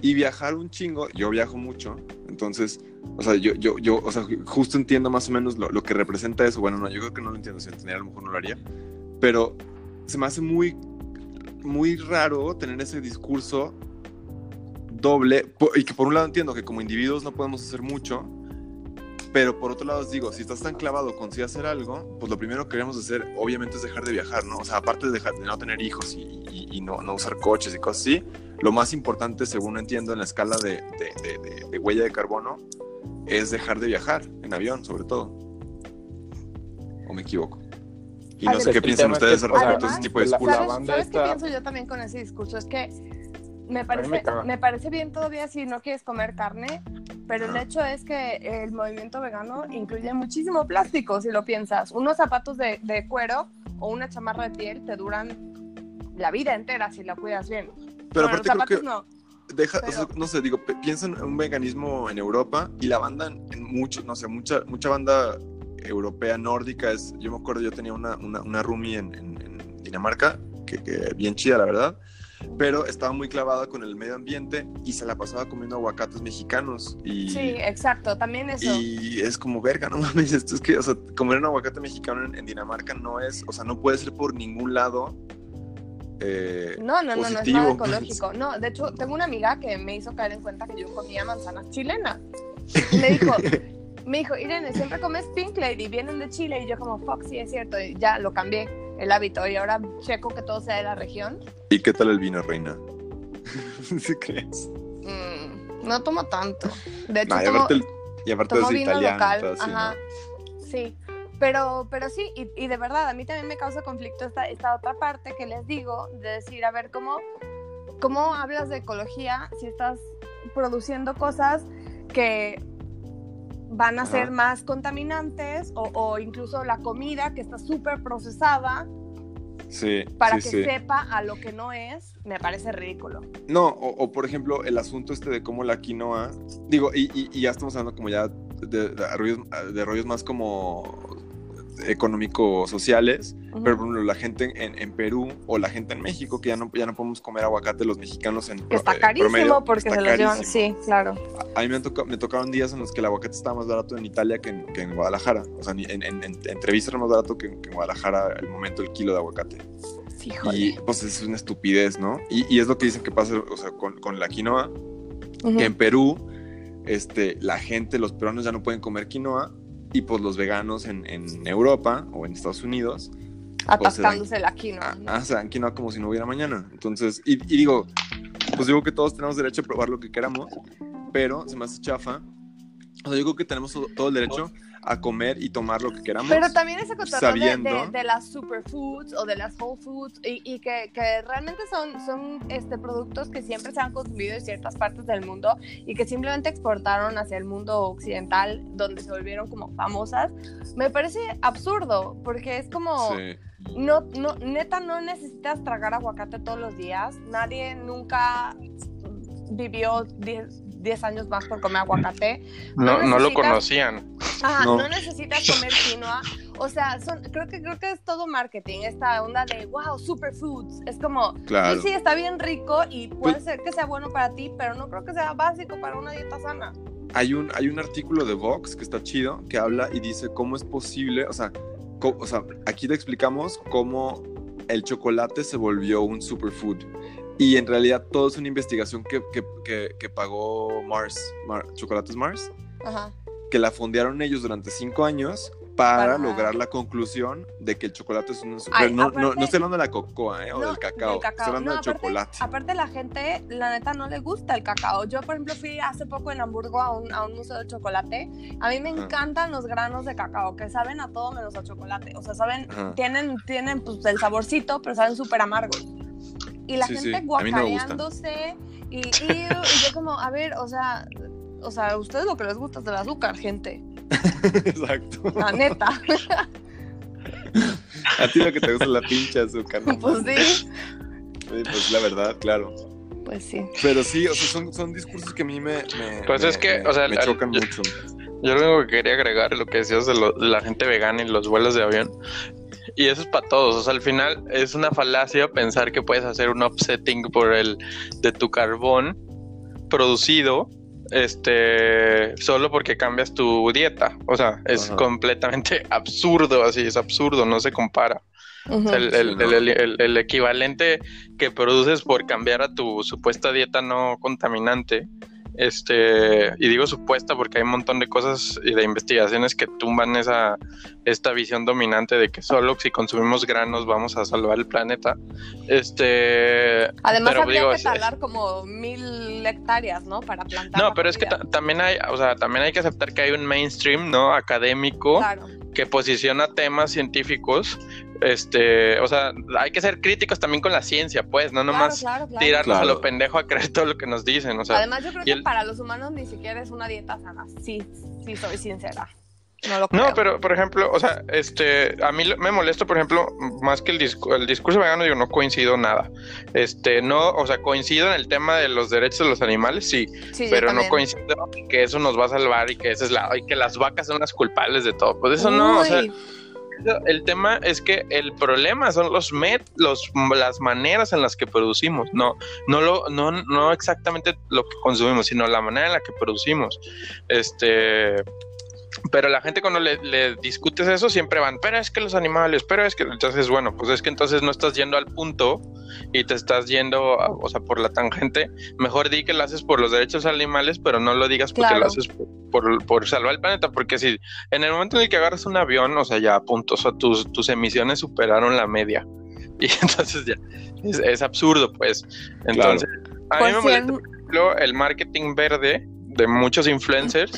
Y viajar un chingo, yo viajo mucho, entonces, o sea, yo, yo, yo, o sea, justo entiendo más o menos lo, lo que representa eso. Bueno, no, yo creo que no lo entiendo, si lo entendiera a lo mejor no lo haría, pero se me hace muy, muy raro tener ese discurso doble, y que por un lado entiendo que como individuos no podemos hacer mucho, pero por otro lado os digo, si estás tan clavado con sí hacer algo, pues lo primero que queremos hacer obviamente es dejar de viajar, ¿no? O sea, aparte de, dejar, de no tener hijos y, y- y no, no usar coches y cosas así, lo más importante, según entiendo en la escala de, de- de- huella de carbono, es dejar de viajar en avión, sobre todo. ¿O me equivoco? Y no Además- sé qué piensan ustedes al respecto de además, ese tipo de discursos. ¿Sabes, ¿sabes qué pienso yo también con ese discurso? Es que me parece, me parece bien todavía si no quieres comer carne, pero el hecho es que el movimiento vegano incluye muchísimo plástico, si lo piensas. Unos zapatos de, de cuero o una chamarra de piel te duran la vida entera si la cuidas bien. Pero Bueno, aparte los creo zapatos que no. deja, o Pero- sea, no sé, digo, pe- piensa en un veganismo en Europa y la banda en, en mucho, no sé, mucha, mucha banda europea nórdica es, yo me acuerdo, yo tenía una, una, una roomie en, en- en Dinamarca, que, que bien chida, la verdad, pero estaba muy clavada con el medio ambiente y se la pasaba comiendo aguacates mexicanos y... Sí, exacto, también eso. Y es como, verga, no mames, esto es que, o sea, comer un aguacate mexicano en, en Dinamarca no es, o sea, no puede ser por ningún lado eh, No, no, no, no es positivo. nada ecológico. No, de hecho, tengo una amiga que me hizo caer en cuenta que yo comía manzanas chilenas. Y me dijo, me dijo, Irene, siempre comes Pink Lady, vienen de Chile. Y yo como, fuck, sí, es cierto. Y ya lo cambié, el hábito. Y ahora checo que todo sea de la región. ¿Y qué tal el vino, reina? ¿Sí crees? Mm, no tomo tanto. De hecho, No, y tomo, aparte, el- y aparte tomo es vino italiano. local. sí. Pero, pero sí, y, y de verdad, a mí también me causa conflicto esta, esta otra parte que les digo, de decir, a ver, ¿cómo, ¿cómo hablas de ecología si estás produciendo cosas que van a ser más contaminantes o, o incluso la comida que está súper procesada Sí, para sí, que sí. sepa a lo que no es, me parece ridículo. No, o, o, por ejemplo, el asunto este de cómo la quinoa. Digo, y, y- y ya estamos hablando como ya de, de rollos, de rollos más como económico-sociales, Ujú. pero por ejemplo, la gente en, en Perú o la gente en México, que ya no, ya no podemos comer aguacate los mexicanos en Que está eh, carísimo promedio, porque está se los llevan. Sí, claro. A mí me, toca- me tocaron días en los que el aguacate estaba más barato en Italia que en, que en Guadalajara. O sea, en, en, en, en Treviso era más barato que, en- que en Guadalajara el momento el kilo de aguacate. Híjole. Y pues es una estupidez, ¿no? Y, y es lo que dicen que pasa o sea, con, con la quinoa, Ujú. que en Perú, este, la gente, los peruanos ya no pueden comer quinoa y pues los veganos en, en Europa o en Estados Unidos pues, Atascándose la quinoa. ¿no? ah, se dan quinoa como si no hubiera mañana. Entonces, y, y digo, pues digo que todos tenemos derecho a probar lo que queramos, pero se me hace chafa. O sea, yo creo que tenemos todo el derecho a comer y tomar lo que queramos. Pero también ese cotorreo de, sabiendo- de, de las superfoods o de las whole foods y, y que, que realmente son, son este, productos que siempre se han consumido en ciertas partes del mundo y que simplemente exportaron hacia el mundo occidental donde se volvieron como famosas, me parece absurdo porque es como... Sí. No, no, neta, no necesitas tragar aguacate todos los días. Nadie nunca vivió 10 10 años más por comer aguacate. No, no lo necesitas- conocían. Ajá, No. no. necesitas comer quinoa. O sea, son, creo que creo que es todo marketing, esta onda de wow, superfoods. Es como, Claro. sí, sí, está bien rico y puede ser que sea bueno para ti, pero no creo que sea básico para una dieta sana. Hay un, hay un artículo de Vox que está chido, que habla y dice cómo es posible, o sea, o sea, aquí te explicamos cómo el chocolate se volvió un superfood. Y en realidad todo es una investigación que, que, que, que pagó Mars, Mar- Chocolates Mars, Ajá. que la fondearon ellos durante cinco años para Para- lograr la conclusión de que el chocolate es un Ay, no, no, no aparte- estoy hablando de la cocoa ¿eh? o No, del cacao, del cacao. estoy hablando No, del aparte- chocolate. Aparte la gente, la neta, no le gusta el cacao. Yo, por ejemplo, fui hace poco en Hamburgo a un, a un museo de chocolate. A mí me Ajá. encantan los granos de cacao, que saben a todo menos a chocolate. O sea, saben, Ajá. tienen, tienen pues el saborcito, pero saben súper amargos. Y la Sí, sí, gente no gustan. guacareándose y, y, y yo como, a ver, o sea, o sea, a ustedes lo que les gusta es el azúcar, gente. Exacto. La neta. A ti lo que te gusta es la pinche azúcar. ¿no? pues sí. Sí, pues la verdad, claro. Pues sí. Pero sí, o sea, son, son discursos que a mí me, me- Pues me- es que, me- o sea, me chocan yo- mucho. Yo lo único que quería agregar es lo que decías de, lo- de la gente vegana y los vuelos de avión. Y eso es para todos. O sea, al final es una falacia pensar que puedes hacer un offsetting por el de tu carbón producido este solo porque cambias tu dieta. O sea, es Ajá. completamente absurdo, así es absurdo, no se compara. O sea, el, el- el- el equivalente que produces por cambiar a tu supuesta dieta no contaminante. Este, y digo supuesta porque hay un montón de cosas y de investigaciones que tumban esa, esta visión dominante de que solo si consumimos granos vamos a salvar el planeta. Este, Además habría digo, que es- talar como mil hectáreas, ¿no? Para plantar. no, pero es que también hay, o sea, también hay que aceptar que hay un mainstream, ¿no? Académico Claro. que posiciona temas científicos. Este, o sea, hay que ser críticos también con la ciencia, pues, no nomás claro, claro. tirarnos a lo pendejo a creer todo lo que nos dicen. O sea, Además, yo creo y que el- para los humanos ni siquiera es una dieta sana. Sí, sí, soy sincera. No lo No, creo. pero por ejemplo, o sea, este, a mí me molesta, por ejemplo, más que el, discu- el discurso vegano, digo, no coincido nada. Este, no, o sea, coincido en el tema de los derechos de los animales, sí, Sí, yo pero no coincido en que eso nos va a salvar y que esa es la, y que las vacas son las culpables de todo. Pues eso no, o sea, el tema es que el problema son los met, los, las maneras en las que producimos, no, no lo, no, no exactamente lo que consumimos, sino la manera en la que producimos. Este, pero la gente cuando le, le discutes eso siempre van, pero es que los animales, pero es que entonces bueno, pues es que entonces no estás yendo al punto y te estás yendo, a- o sea, por la tangente. Mejor di que lo haces por los derechos animales, pero no lo digas porque Claro. lo haces por, por, por salvar el planeta, porque si en el momento en el que agarras un avión, o sea, ya punto, o sea, tus, tus emisiones superaron la media. Y entonces ya es, es absurdo, pues. Entonces, a mí Pues me molesta, es- por ejemplo, el marketing verde de muchos influencers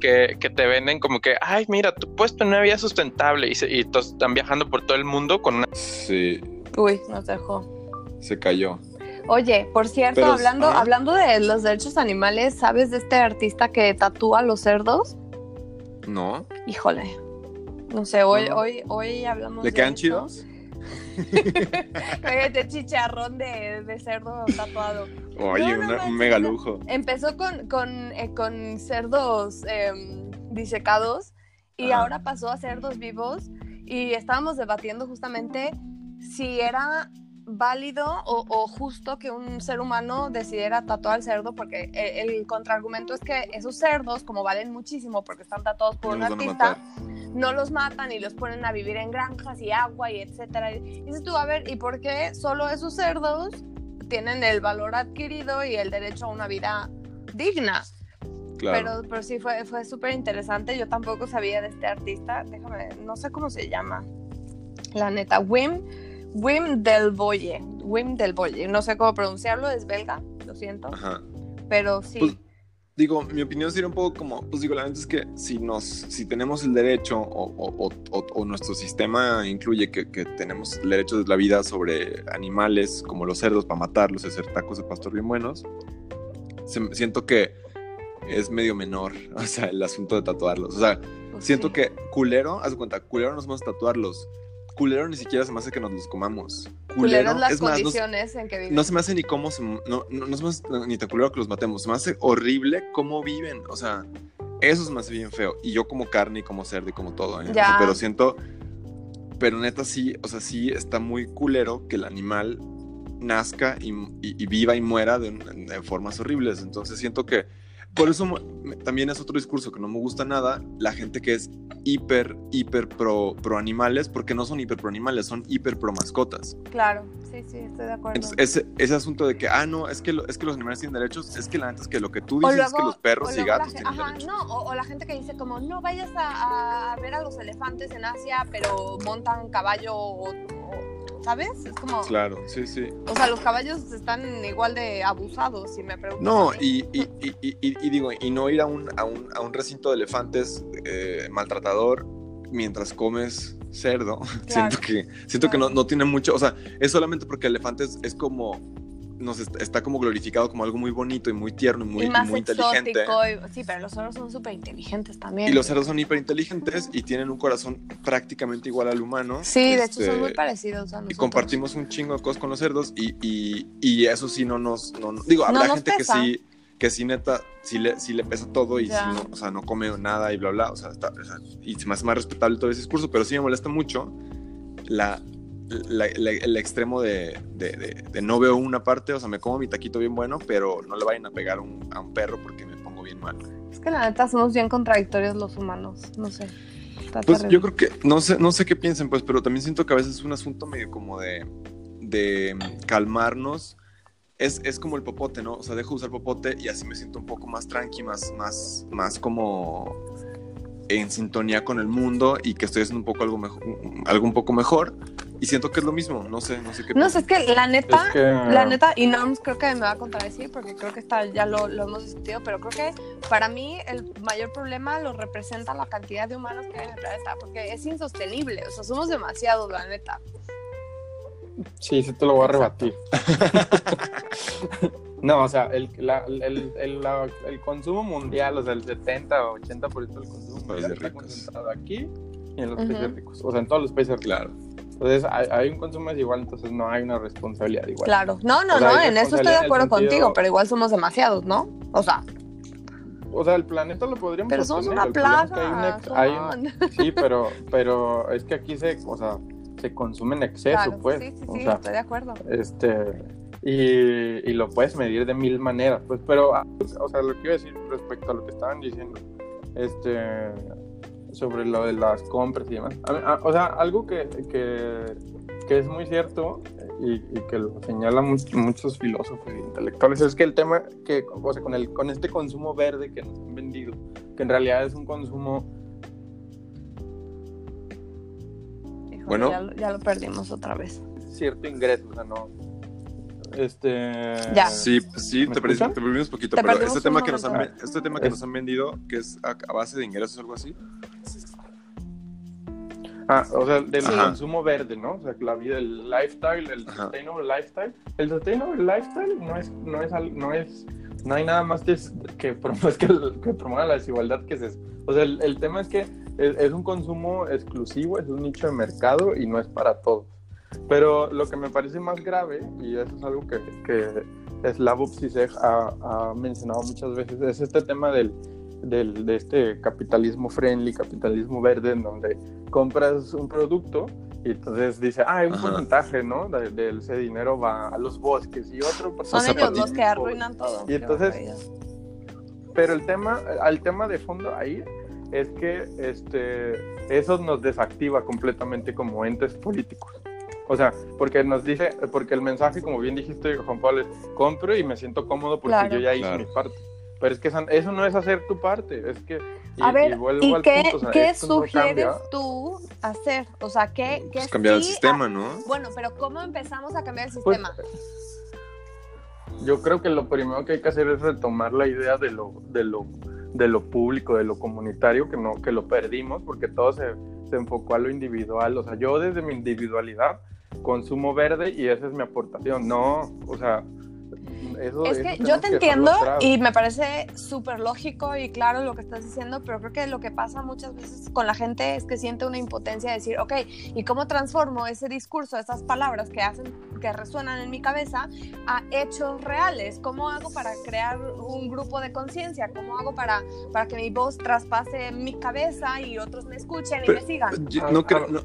que, que te venden como que, ay, mira, tú puedes tener una vida sustentable y, se- y todos están viajando por todo el mundo con una... Sí, Uy, nos dejó. se cayó. Oye, por cierto, Pero- hablando, hablando de los derechos animales, ¿sabes de este artista que tatúa los cerdos? ¿No? Híjole. No sé, hoy, No. hoy, hoy hablamos ¿Le de quedan eso. chidos? De chicharrón de, de cerdo tatuado. Oye, No, no una- un mega lujo. Empezó con, con, eh, con cerdos em, disecados y Ajá. ahora pasó a cerdos vivos y estábamos debatiendo justamente si era válido o, o justo que un ser humano decidiera tatuar al cerdo porque eh, el, contraargumento es que esos cerdos como valen muchísimo porque están tatuados por un artista no los matan y los ponen a vivir en granjas y agua y etcétera. Y dices tú, a ver, ¿y por qué solo esos cerdos tienen el valor adquirido y el derecho a una vida digna? Claro. Pero, pero sí fue, fue súper interesante. Yo tampoco sabía de este artista. Déjame, no sé cómo se llama. La neta, Wim, Wim Del Boye. Wim Del Boye. No sé cómo pronunciarlo, es belga, lo siento. Ajá. Pero sí. Pues, digo, mi opinión sería un poco como, pues digo, la verdad es que si nos, si tenemos el derecho o, o- o- o nuestro sistema incluye que, que tenemos el derecho de la vida sobre animales como los cerdos para matarlos y hacer tacos de pastor bien buenos, se- siento que es medio menor, o sea, el asunto de tatuarlos. O sea, Pues siento sí. que culero, haz cuenta, culero nos vamos a tatuarlos. Culero ni siquiera se me hace que nos los comamos. Culeros las es más, no- condiciones en que viven. no se me hace ni cómo se, no, no, no se me hace ni tan culero que los matemos. Se me hace horrible cómo viven. O sea, eso me hace bien feo. Y yo como carne y como cerdo y como todo. ¿eh? O sea, Ya. pero siento, pero neta sí, o sea, sí está muy culero que el animal nazca y, y- y viva y muera de, de formas horribles. Entonces siento que por eso también es otro discurso que no me gusta nada, la gente que es hiper, hiper pro, pro animales, porque no son hiper pro animales, son hiper pro mascotas. Claro, sí, sí, estoy de acuerdo. Entonces, ese, ese asunto de que, ah, no, es que, lo- es que los animales tienen derechos, es que la neta es que lo que tú dices es que los perros y gatos tienen ajá, derechos. no, o, o la gente que dice como, no vayas a, a ver a los elefantes en Asia, pero montan caballo, o- o- ¿sabes? Es como, Claro, sí, sí. o sea, los caballos están igual de abusados, si me preguntas. No, y, y, y, y- y- y digo, y no ir a un, a un, a un recinto de elefantes eh, maltratador mientras comes cerdo. siento que, siento que no, no tiene mucho, o sea, es solamente porque el elefante es, es como, nos está, está como glorificado como algo muy bonito y muy tierno y muy, y más muy inteligente. y- sí, pero los zorros son súper inteligentes también. Y los cerdos son hiperinteligentes y tienen un corazón prácticamente igual al humano. Sí, de hecho Este, son muy parecidos a Y compartimos un chingo de cosas con los cerdos y, y, y eso sí no nos... No, no- digo, No habrá nos gente pesa. que sí, que sí neta, sí le, sí le pesa todo y no, o sea, no come nada y bla, bla, o sea, está- o sea, y se me hace más respetable todo ese discurso, pero sí me molesta mucho la, la- la- el extremo de, de- de- de no veo una parte, o sea, me como mi taquito bien bueno, pero no le vayan a pegar un- a un perro porque me pongo bien mal. Es que la neta somos bien contradictorios los humanos, no sé. Está Pues terrible. yo creo que, no sé, no sé qué piensen, pues, pero también siento que a veces es un asunto medio como de, de mm, calmarnos. Es, es como el popote, ¿no? O sea, dejo de usar popote y así me siento un poco más tranqui, más, más, más como en sintonía con el mundo y que estoy haciendo un poco algo mejor, algo un poco mejor. Y siento que es lo mismo, no sé, no sé qué No sé, es que la neta, Es que- la neta, y Norms creo que me va a contradecir porque creo que está, ya lo, lo hemos discutido, pero creo que para mí el mayor problema lo representa la cantidad de humanos que hay en el planeta, porque es insostenible, o sea, somos demasiados, la neta. Sí, sí te lo voy a rebatir. no, o sea, el, la- el, el, la- el consumo mundial, o sea, el 70 o 80% del consumo mundial está concentrado aquí y en los Ujú. países ricos, o sea, en todos los países ricos. Claro. Entonces, hay, hay un consumo desigual, entonces no hay una responsabilidad igual. Claro, no, no, O sea, no, en eso estoy de acuerdo sentido- contigo, pero igual somos demasiados, ¿no? O sea, O sea, el planeta lo podríamos pero somos una que hay un plaga. ex- hay un- Juan. Sí, pero, pero es que aquí se, o sea, se consume en exceso, Claro, pues. sí, sí, o sí, sea, estoy de acuerdo. este y, y lo puedes medir de mil maneras, pues, pero, ah, o sea, lo que iba a decir respecto a lo que estaban diciendo, este, sobre lo de las compras y demás, A mí- a- o sea, algo que, que, que es muy cierto y, y que lo señalan much- muchos filósofos e intelectuales es que el tema que, o sea, con el, con este consumo verde que nos han vendido, que en realidad es un consumo Bueno. ya, lo- ya lo perdimos otra vez. cierto ingreso, o sea, no, este, Ya. Sí, sí, ¿Me te, perdimos- escuchan? te perdimos poquito, Te pero perdimos este tema, que nos han, este tema que Es- nos han vendido, que es a, a base de ingresos o algo así. Ah, o sea, del Ajá. consumo verde, ¿no? O sea, que la vida, el lifestyle, el Ajá. sustainable lifestyle. El sustainable lifestyle no es, no es, al- no es, no hay nada más que, que, que, que promueva la desigualdad que es eso. O sea, el, el tema es que es, es un consumo exclusivo, es un nicho de mercado y no es para todos. Pero lo que me parece más grave, y eso es algo que, que Zizek ha, ha mencionado muchas veces, es este tema del, del, de este capitalismo friendly, capitalismo verde, en donde compras un producto y entonces dice, ah, un Ajá. porcentaje, ¿no? De, de ese dinero va a los bosques y otro Son porcentaje. ellos los que arruinan todo. Y entonces-. Pero el tema, al tema de fondo ahí es que este, eso nos desactiva completamente como entes políticos. O sea, porque nos dice, porque el mensaje, como bien dijiste, Juan Pablo, es compro y me siento cómodo porque Claro. yo ya hice Claro. mi parte. Pero es que eso no es hacer tu parte, es que... y- A ver, vuelvo ¿y al qué, punto, o sea, qué esto no sugieres tú hacer? O sea, ¿qué, qué Pues cambiar el sistema, ¿no? Bueno, pero ¿cómo empezamos a cambiar el Pues, sistema? yo creo que lo primero que hay que hacer es retomar la idea de lo, de lo, de lo público, de lo comunitario, que no, que lo perdimos, porque todo se, se enfocó a lo individual. O sea, yo desde mi individualidad consumo verde y esa es mi aportación. No, o sea, eso, Es eso que yo te que entiendo y me parece súper lógico y claro lo que estás diciendo, pero creo que lo que pasa muchas veces con la gente es que siente una impotencia de decir, ok, ¿y cómo transformo ese discurso, esas palabras que hacen, que resuenan en mi cabeza a hechos reales? ¿Cómo hago para crear un grupo de conciencia? ¿Cómo hago para, para que mi voz traspase mi cabeza y otros me escuchen y Pero- me sigan? Yo no creo, no-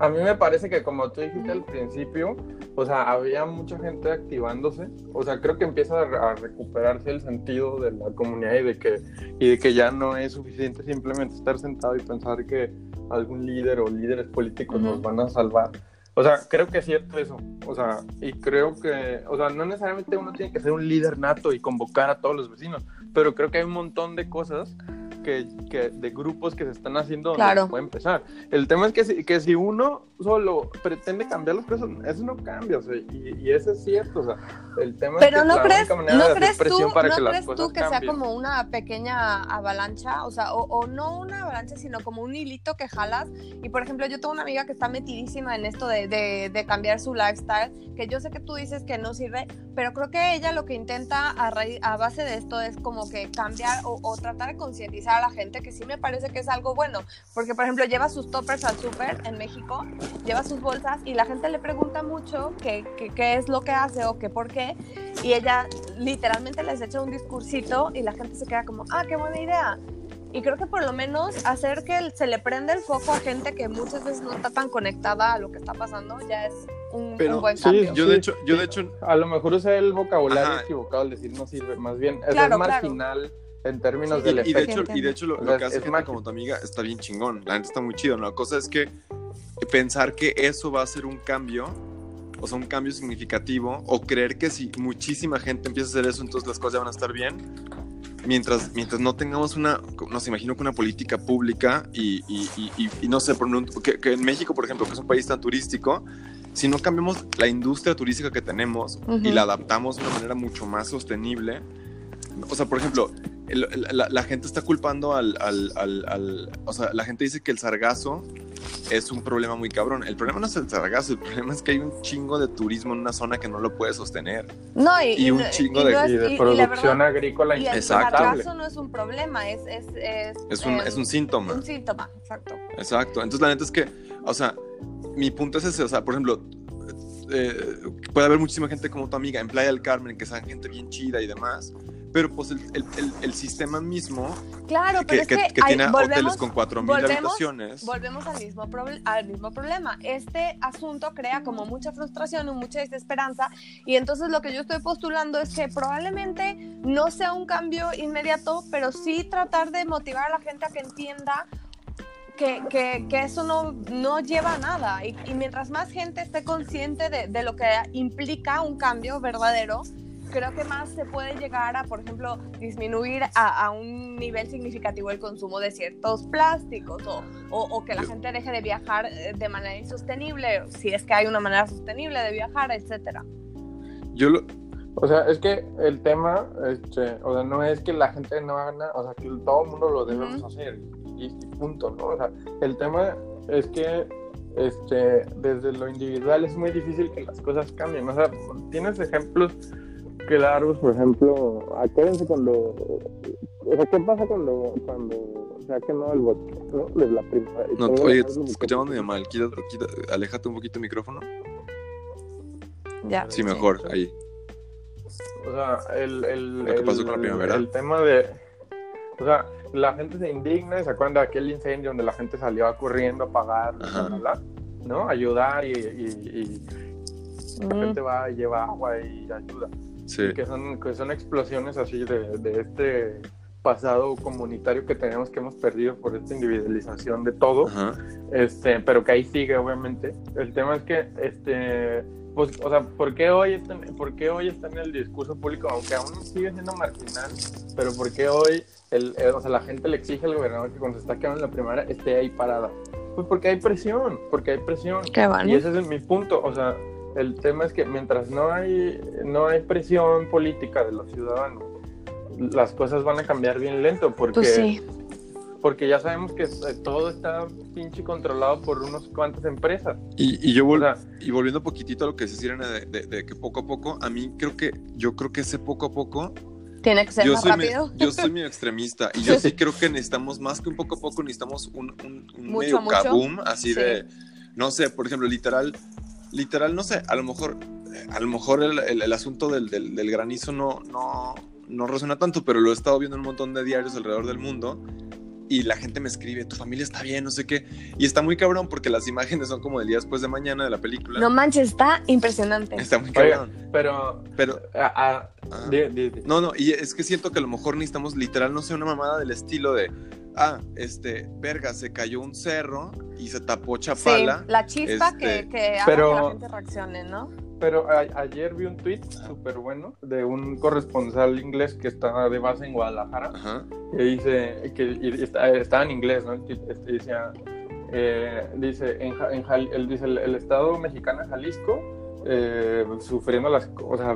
A mí me parece que como tú dijiste al principio, o sea, había mucha gente activándose, o sea, creo que empieza a, re- a recuperarse el sentido de la comunidad y de que y de que ya no es suficiente simplemente estar sentado y pensar que algún líder o líderes políticos nos van a salvar. O sea, creo que es cierto eso. O sea, y creo que, o sea, no necesariamente uno tiene que ser un líder nato y convocar a todos los vecinos, pero creo que hay un montón de cosas que, que de grupos que se están haciendo donde Claro. se puede empezar. El tema es que si, que si uno solo pretende cambiar las cosas, eso no cambia, o sea, y, y eso es cierto, o sea, el tema es Pero que no la crees, única ¿no crees tú, ¿no que crees tú que sea cambien. como una pequeña avalancha? O sea, o, o no una avalancha, sino como un hilito que jalas. Y por ejemplo, yo tengo una amiga que está metidísima en esto de, de- de cambiar su lifestyle, que yo sé que tú dices que no sirve, pero creo que ella lo que intenta a, raíz- a base de esto es como que cambiar o, o tratar de concientizar a la gente, que sí me parece que es algo bueno. Porque, por ejemplo, lleva sus toppers al súper en México, lleva sus bolsas y la gente le pregunta mucho qué, qué, qué es lo que hace o qué por qué. Y ella literalmente les echa un discursito y la gente se queda como, ah, qué buena idea. Y creo que por lo menos hacer que se le prenda el foco a gente que muchas veces no está tan conectada a lo que está pasando ya es un, Pero un buen Sí, cambio. yo de hecho, yo de hecho, A lo mejor usé el vocabulario Ajá. equivocado al decir no sirve, más bien es, Claro, es claro. En términos y, del y de efecto. hecho, y de hecho lo, lo que hace es gente como tu amiga está bien chingón, la gente está muy chido, ¿no? La cosa es que pensar que eso va a ser un cambio, o sea, un cambio significativo, o creer que si muchísima gente empieza a hacer eso, entonces las cosas ya van a estar bien, mientras, mientras no tengamos una, no sé, imagino que una política pública y, y- y- y- y no sé, por un- que, que en México, por ejemplo, que es un país tan turístico, si no cambiamos la industria turística que tenemos y Ujú. la adaptamos de una manera mucho más sostenible, o sea, por ejemplo, el- la, la gente está culpando al, al- al- al- O sea, la gente dice que el sargazo es un problema muy cabrón. El problema no es el sargazo, el problema es que hay un chingo de turismo en una zona que no lo puede sostener. No, y, y un chingo y de- no es- y de producción verdad- agrícola Y el Exacto. sargazo no es un problema, es, es, es, Es un, eh, es un síntoma. un síntoma, exacto. Exacto. Entonces, la neta es que, o sea, mi punto es ese. O sea, por ejemplo, eh, puede haber muchísima gente como tu amiga en Playa del Carmen, que sean gente bien chida y demás. Pero pues el, el- el- el sistema mismo, Claro, pero que, es que, que- que ahí tiene volvemos- hoteles con 4.000 volvemos- habitaciones. Volvemos al mismo, proble- al mismo problema. Este asunto crea como mucha frustración y mucha desesperanza y entonces lo que yo estoy postulando es que probablemente no sea un cambio inmediato, pero sí tratar de motivar a la gente a que entienda que, que- que eso no, no lleva a nada. Y, y mientras más gente esté consciente de, de lo que implica un cambio verdadero, creo que más se puede llegar a, por ejemplo, disminuir a, a un nivel significativo el consumo de ciertos plásticos o, o- o que la gente deje de viajar eh, de manera insostenible, si es que hay una manera sostenible de viajar, etcétera. Yo lo, O sea, es que el tema, este, o sea, no es que la gente no haga nada, o sea, que todo el mundo lo debemos Ujú. hacer y, y punto, ¿no? O sea, el tema es que este, desde lo individual es muy difícil que las cosas cambien. O sea, tienes ejemplos claros, por ejemplo, acuérdense cuando, o sea, ¿qué pasa cuando, cuando se ha quemado el bote, ¿no? De la primera. no, oye, te escuchamos medio mal. Quita- quita- aléjate un poquito el micrófono. Ya. Sí, mejor, ahí. O sea, el, el, Lo que pasó el- con la primavera. el tema de. O sea, la gente se indigna y se acuerdan de aquel incendio donde la gente salió corriendo a bla, ¿no? Ayudar y, y- y la gente va y lleva agua y ayuda. Sí. Que son, que son explosiones así de, de este pasado comunitario que tenemos que hemos perdido por esta individualización de todo Ajá. este, pero que ahí sigue obviamente. El tema es que, este, pues, o sea, ¿por qué hoy está, en- por qué hoy está en el discurso público, aunque aún sigue siendo marginal, pero por qué hoy, el, el- o sea, la gente le exige al gobernador que cuando se está quedando en la primaria esté ahí parada? Pues porque hay presión, porque hay presión. Qué bueno. Y ese es mi punto, o sea, el tema es que mientras no hay, no hay presión política de los ciudadanos, las cosas van a cambiar bien lento porque, Pues sí. porque ya sabemos que eh, todo está pinche controlado por unos cuantas empresas. Y, y yo vol- O sea, y volviendo un poquitito a lo que se Irene, de, de- de que poco a poco, a mí creo que, yo creo que ese poco a poco, Tiene que ser yo más soy, rápido. me- yo soy medio extremista y yo sí creo que necesitamos más que un poco a poco, necesitamos un, un, un Mucho, medio mucho. kaboom, así Sí. de, no sé, por ejemplo, literal, literal, no sé, a lo mejor, eh, a lo mejor el, el- el asunto del, del- del granizo no, no, no resuena tanto, pero lo he estado viendo en un montón de diarios alrededor del mundo y la gente me escribe, tu familia está bien, no sé qué, y está muy cabrón porque las imágenes son como del día después de mañana de la película. No manches, está impresionante. Está muy Oiga, cabrón. pero Pero, ah, ah, di- di- di. no, no, y es que siento que a lo mejor necesitamos literal, no sé, una mamada del estilo de, ah, este, verga, se cayó un cerro y se tapó Sí, Chapala. la chispa este, que, que haga pero- que la gente reaccione, ¿no? Pero a- ayer vi un tweet súper bueno de un corresponsal inglés que está de base en Guadalajara Ajá. que dice que y está, estaba en inglés, ¿no? El este, decía, eh, dice, en, en Jal- él dice el, el estado mexicano Jalisco eh, sufriendo las, o sea,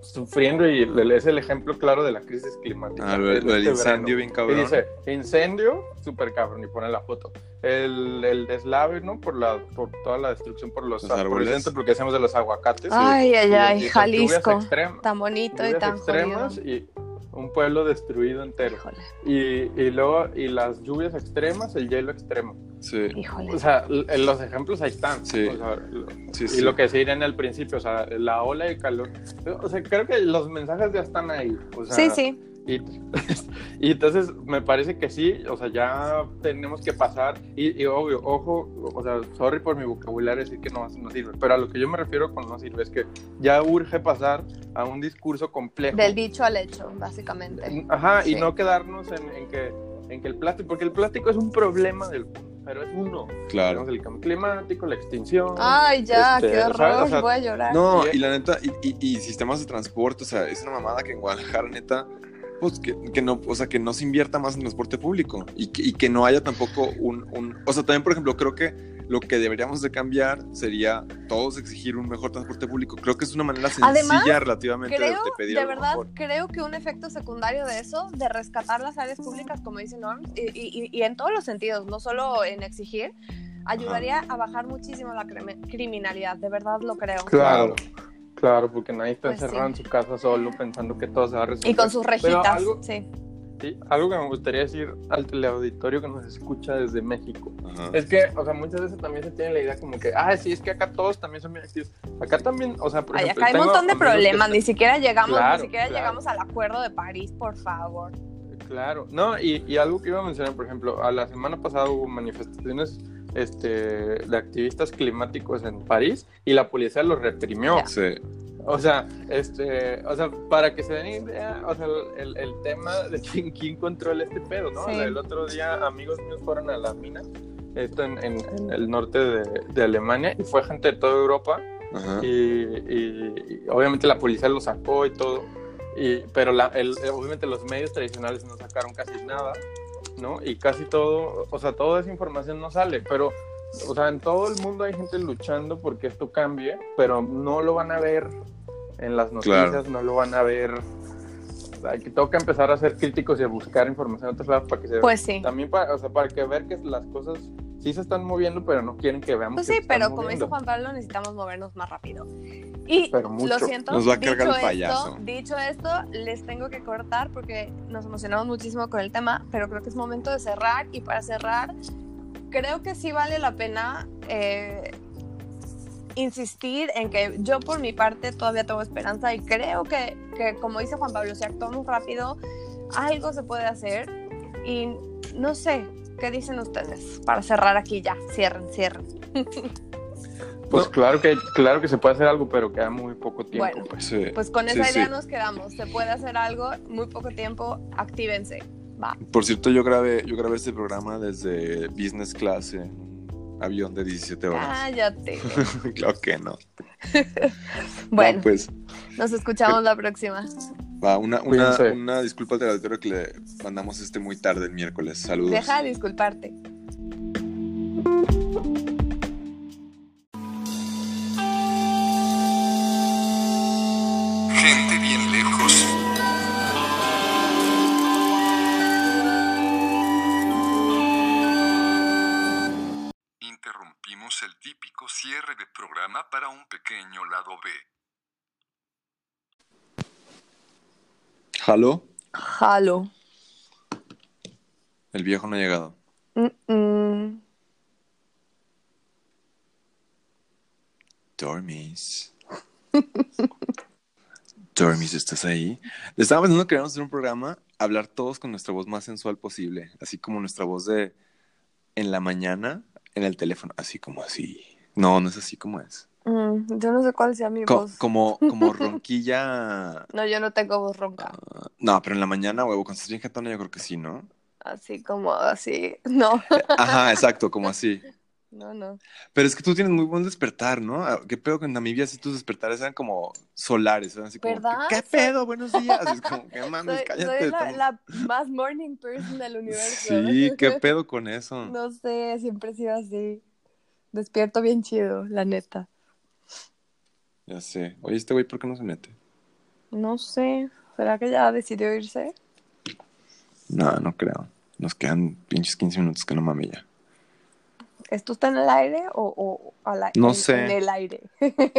sufriendo y el- es el ejemplo claro de la crisis climática. Ah, lo, del- lo del Este verano. incendio bien Y cabrón. dice, incendio, súper cabrón, y pone la foto. El, el deslave, ¿no? Por, la, por toda la destrucción por los, Los por el árboles. centro, porque decíamos de los aguacates. Ay, ay, Y- ay, y Jalisco. Tan bonito y tan extremas jodido. y un pueblo destruido entero. Híjole, Y, y luego, y las lluvias extremas, el hielo extremo. Sí, híjole. O sea, los ejemplos ahí están. Sí. O sea, lo- sí, y lo que se en el principio, o sea, la ola de calor. O sea, creo que los mensajes ya están ahí. O sea, sí, sí. Y, y entonces me parece que sí, o sea, ya tenemos que pasar, y, y obvio, ojo, o sea, sorry por mi vocabulario decir que no, no sirve, pero a lo que yo me refiero con no sirve es que ya urge pasar a un discurso complejo. Del dicho al hecho, básicamente. Ajá, y Sí. no quedarnos en, en que, en que el plástico, porque el plástico es un problema del pero es uno. Claro. Tenemos el cambio climático, la extinción. Ay, ya, este, qué horror, O sea, voy a llorar. No, y la neta, y, y- y sistemas de transporte, o sea, es una mamada que en Guadalajara, neta, pues que, que no, o sea, que no se invierta más en transporte público y que, y que no haya tampoco un, un, o sea, también, por ejemplo, creo que lo que deberíamos de cambiar sería todos exigir un mejor transporte público. Creo que es una manera sencilla Además, relativamente de, Creo, de pedir de algo verdad, mejor. creo que un efecto secundario de eso, de rescatar las áreas públicas, como dice Norm, y, y- y en todos los sentidos, no solo en exigir, ayudaría a bajar muchísimo la crimi- criminalidad, de verdad lo creo. Claro, claro, porque nadie está Pues encerrado sí. en su casa solo pensando que todo se va a resolver. Y con sus rejitas, algo, sí. sí, algo que me gustaría decir al teleauditorio que nos escucha desde México. Ajá. Es que, o sea, muchas veces también se tiene la idea como que, ah, sí, es que acá todos también son bien activos. Acá también, o sea, por Ay, ejemplo, acá hay un montón de que problemas, están- ni siquiera llegamos, Claro, ni siquiera claro. llegamos al acuerdo de París, por favor. Claro, no, y, y algo que iba a mencionar, por ejemplo, a la semana pasada hubo manifestaciones este, de activistas climáticos en París y la policía los reprimió. Sí. O sea, este, o sea, para que se den idea, o sea, el, el tema de quién, quién controla este pedo, ¿no? Sí. El otro día amigos míos fueron a la mina, esto en, en- en el norte de, de Alemania, y fue gente de toda Europa, y- y obviamente la policía lo sacó y todo, y, pero la, el- obviamente los medios tradicionales no sacaron casi nada, ¿no? Y casi todo, o sea, toda esa información no sale, pero, o sea, en todo el mundo hay gente luchando porque esto cambie, pero no lo van a ver en las noticias, Claro. no lo van a ver. O sea, que toca empezar a ser críticos y a buscar información en otros lados para que se Pues sí. también para, o sea, para que ver que las cosas sí se están moviendo, pero no quieren que veamos Pues que sí, están pero como moviendo. dice Juan Pablo, necesitamos movernos más rápido. Y Pero mucho. lo siento, Nos va a cargar dicho el payaso. Esto, dicho esto, les tengo que cortar porque nos emocionamos muchísimo con el tema, pero creo que es momento de cerrar. Y para cerrar, creo que sí vale la pena eh, insistir en que yo por mi parte todavía tengo esperanza y creo que, que como dice Juan Pablo, si actuamos rápido, algo se puede hacer. Y no sé, ¿qué dicen ustedes? Para cerrar aquí ya, cierren, cierren. Pues claro que claro que se puede hacer algo, pero queda muy poco tiempo. Bueno. pues. Sí. Pues con Sí, esa idea sí. nos quedamos. Se puede hacer algo, muy poco tiempo, actívense. Va. Por cierto, yo grabé, yo grabé este programa desde business class en un avión de 17 horas. Cállate. claro que no. Bueno, No, pues nos escuchamos la próxima. Va, una, una, una disculpa al auditorio que le mandamos este muy tarde el miércoles. Saludos. Deja de disculparte. bien lejos. Interrumpimos el típico cierre de programa para un pequeño lado B. ¿Jalo? Jalo. El viejo no ha llegado. Mm, mm. Dormis. Dormis, ¿estás ahí? Le estaba pensando que queríamos hacer un programa, hablar todos con nuestra voz más sensual posible, así como nuestra voz de en la mañana en el teléfono, así como así. No, no es así como es. Mm, yo no sé cuál sea mi Co- voz. como, como ronquilla. No, yo no tengo voz ronca. No, pero en la mañana, huevo, cuando estás bien jetona, yo creo que sí, ¿no? Así como así. No. Ajá, exacto, como así. No, no. Pero es que tú tienes muy buen despertar, ¿no? Ah, ¿Qué pedo que en Namibia sí tus despertares eran como solares? Eran así como, ¿Verdad? ¿qué pedo? Buenos días. Es como, ¿qué mames? Soy, cállate. soy la, estamos- la más morning person del universo. Sí, ¿qué pedo con eso? No sé, siempre he sido así. Despierto bien chido, la neta. Ya sé. Oye, este güey, ¿por qué no se mete? No sé. ¿Será que ya decidió irse? No, no creo. Nos quedan pinches 15 minutos que no mame ya. ¿Esto está en el aire o, o al ai- No en- sé. en el aire?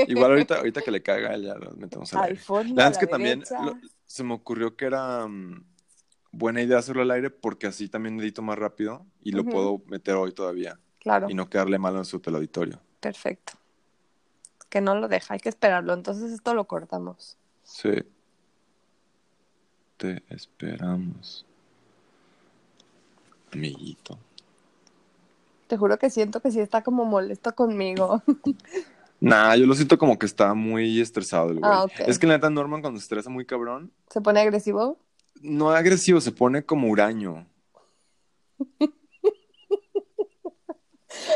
Igual ahorita, ahorita que le caiga, ya lo metemos al Al aire. fondo, La a verdad es que la también lo- se me ocurrió que era mm, buena idea hacerlo al aire porque así también edito más rápido y lo puedo meter hoy todavía. Claro. Y no quedarle mal en su teleauditorio. Perfecto. Que no lo deja, hay que esperarlo. Entonces esto lo cortamos. Sí. Te esperamos. Amiguito. Te juro que siento que sí está como molesto conmigo. Nah, yo lo siento como que está muy estresado el güey. Ah. Es que la neta Norman cuando se estresa muy cabrón, ¿Se pone agresivo? no agresivo, se pone como huraño.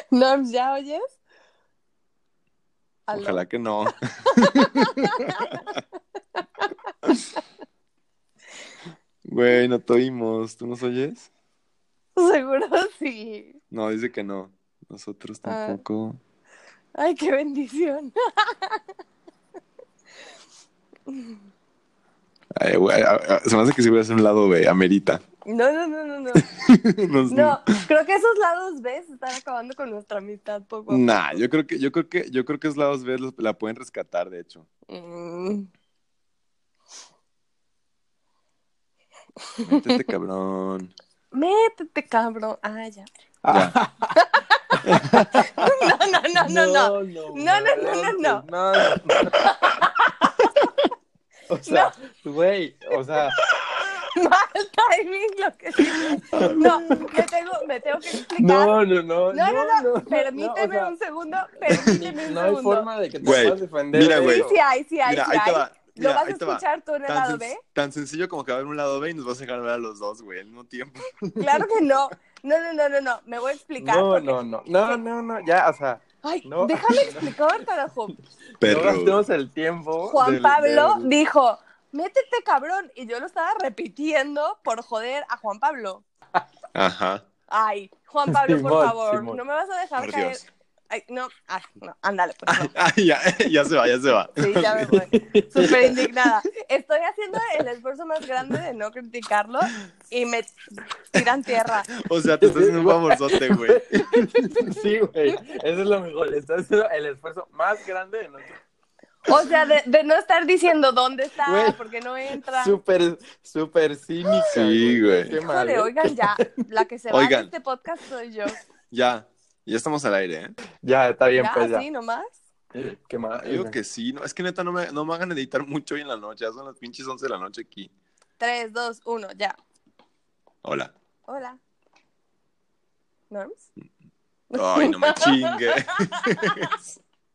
Norms, ¿ya oyes? Aló. Ojalá que no. Güey, no te oímos. ¿Tú nos oyes? Seguro sí. No, dice que no. Nosotros Ah. tampoco. Ay, qué bendición. Ay, güey, se me hace que si voy a hacer un lado B, amerita. No, no, no, no, no. No, creo que esos lados B se están acabando con nuestra amistad poco a Nah, yo creo que, yo creo que, yo creo que es lados B los- la pueden rescatar, de hecho. Mm. Métete, cabrón. Métete, cabrón. Ah, ya. Ya. No, no, no, no, no. No, no, no, no, no. No, no. O sea, güey, o sea, Mal timing lo que dices. No, me tengo, me tengo que explicar. no, no, no. No, no, no, no, permíteme no, o sea, un segundo, permíteme un No hay segundo. forma de que te puedas defender. mira, güey. Sí, sí hay, sí hay, Mira, sí ahí te hay. va. ¿Lo Mira, vas a escuchar tú en el Tan, lado B? tan sencillo como que va a haber un lado B y nos vas a dejar ver a los dos, güey, al mismo tiempo. Claro que no. No, no, no, no, no. Me voy a explicar. No, porque- no, no, no, no, no, ya, o sea, Ay, no. déjame explicar, carajo. Perro. no gastemos el tiempo. Juan Del- Pablo del- dijo, métete cabrón. Y yo lo estaba repitiendo por joder a Juan Pablo. Ajá. Ay, Juan Pablo, por favor, Simón. no me vas a dejar Por caer. Dios. Ay, no, ay, no, ándale, pues no. Ay, ya, ya se va, ya se va. Sí, ya me voy. Súper indignada. Estoy haciendo el esfuerzo más grande de no criticarlo y me tiran tierra. O sea, te estás haciendo un favorzote, güey. Sí, güey, eso es lo mejor. Estás haciendo el esfuerzo más grande de nuestro. O sea, de, de no estar diciendo dónde está, Güey, porque no entra. Súper, súper cínica. Sí, güey. Qué mal. Híjole, oigan ya, la que se va Oigan. de este podcast soy yo. Ya, ya estamos al aire, ¿eh? Ya, está bien, Ya, pues ya. así nomás. Qué mal. Digo que sí, no, es que neta no me, no me hagan editar mucho hoy en la noche, ya son las pinches 11 de la noche aquí. 3, 2, 1, ya. Hola. Hola. ¿Norms? Ay, no me chingues.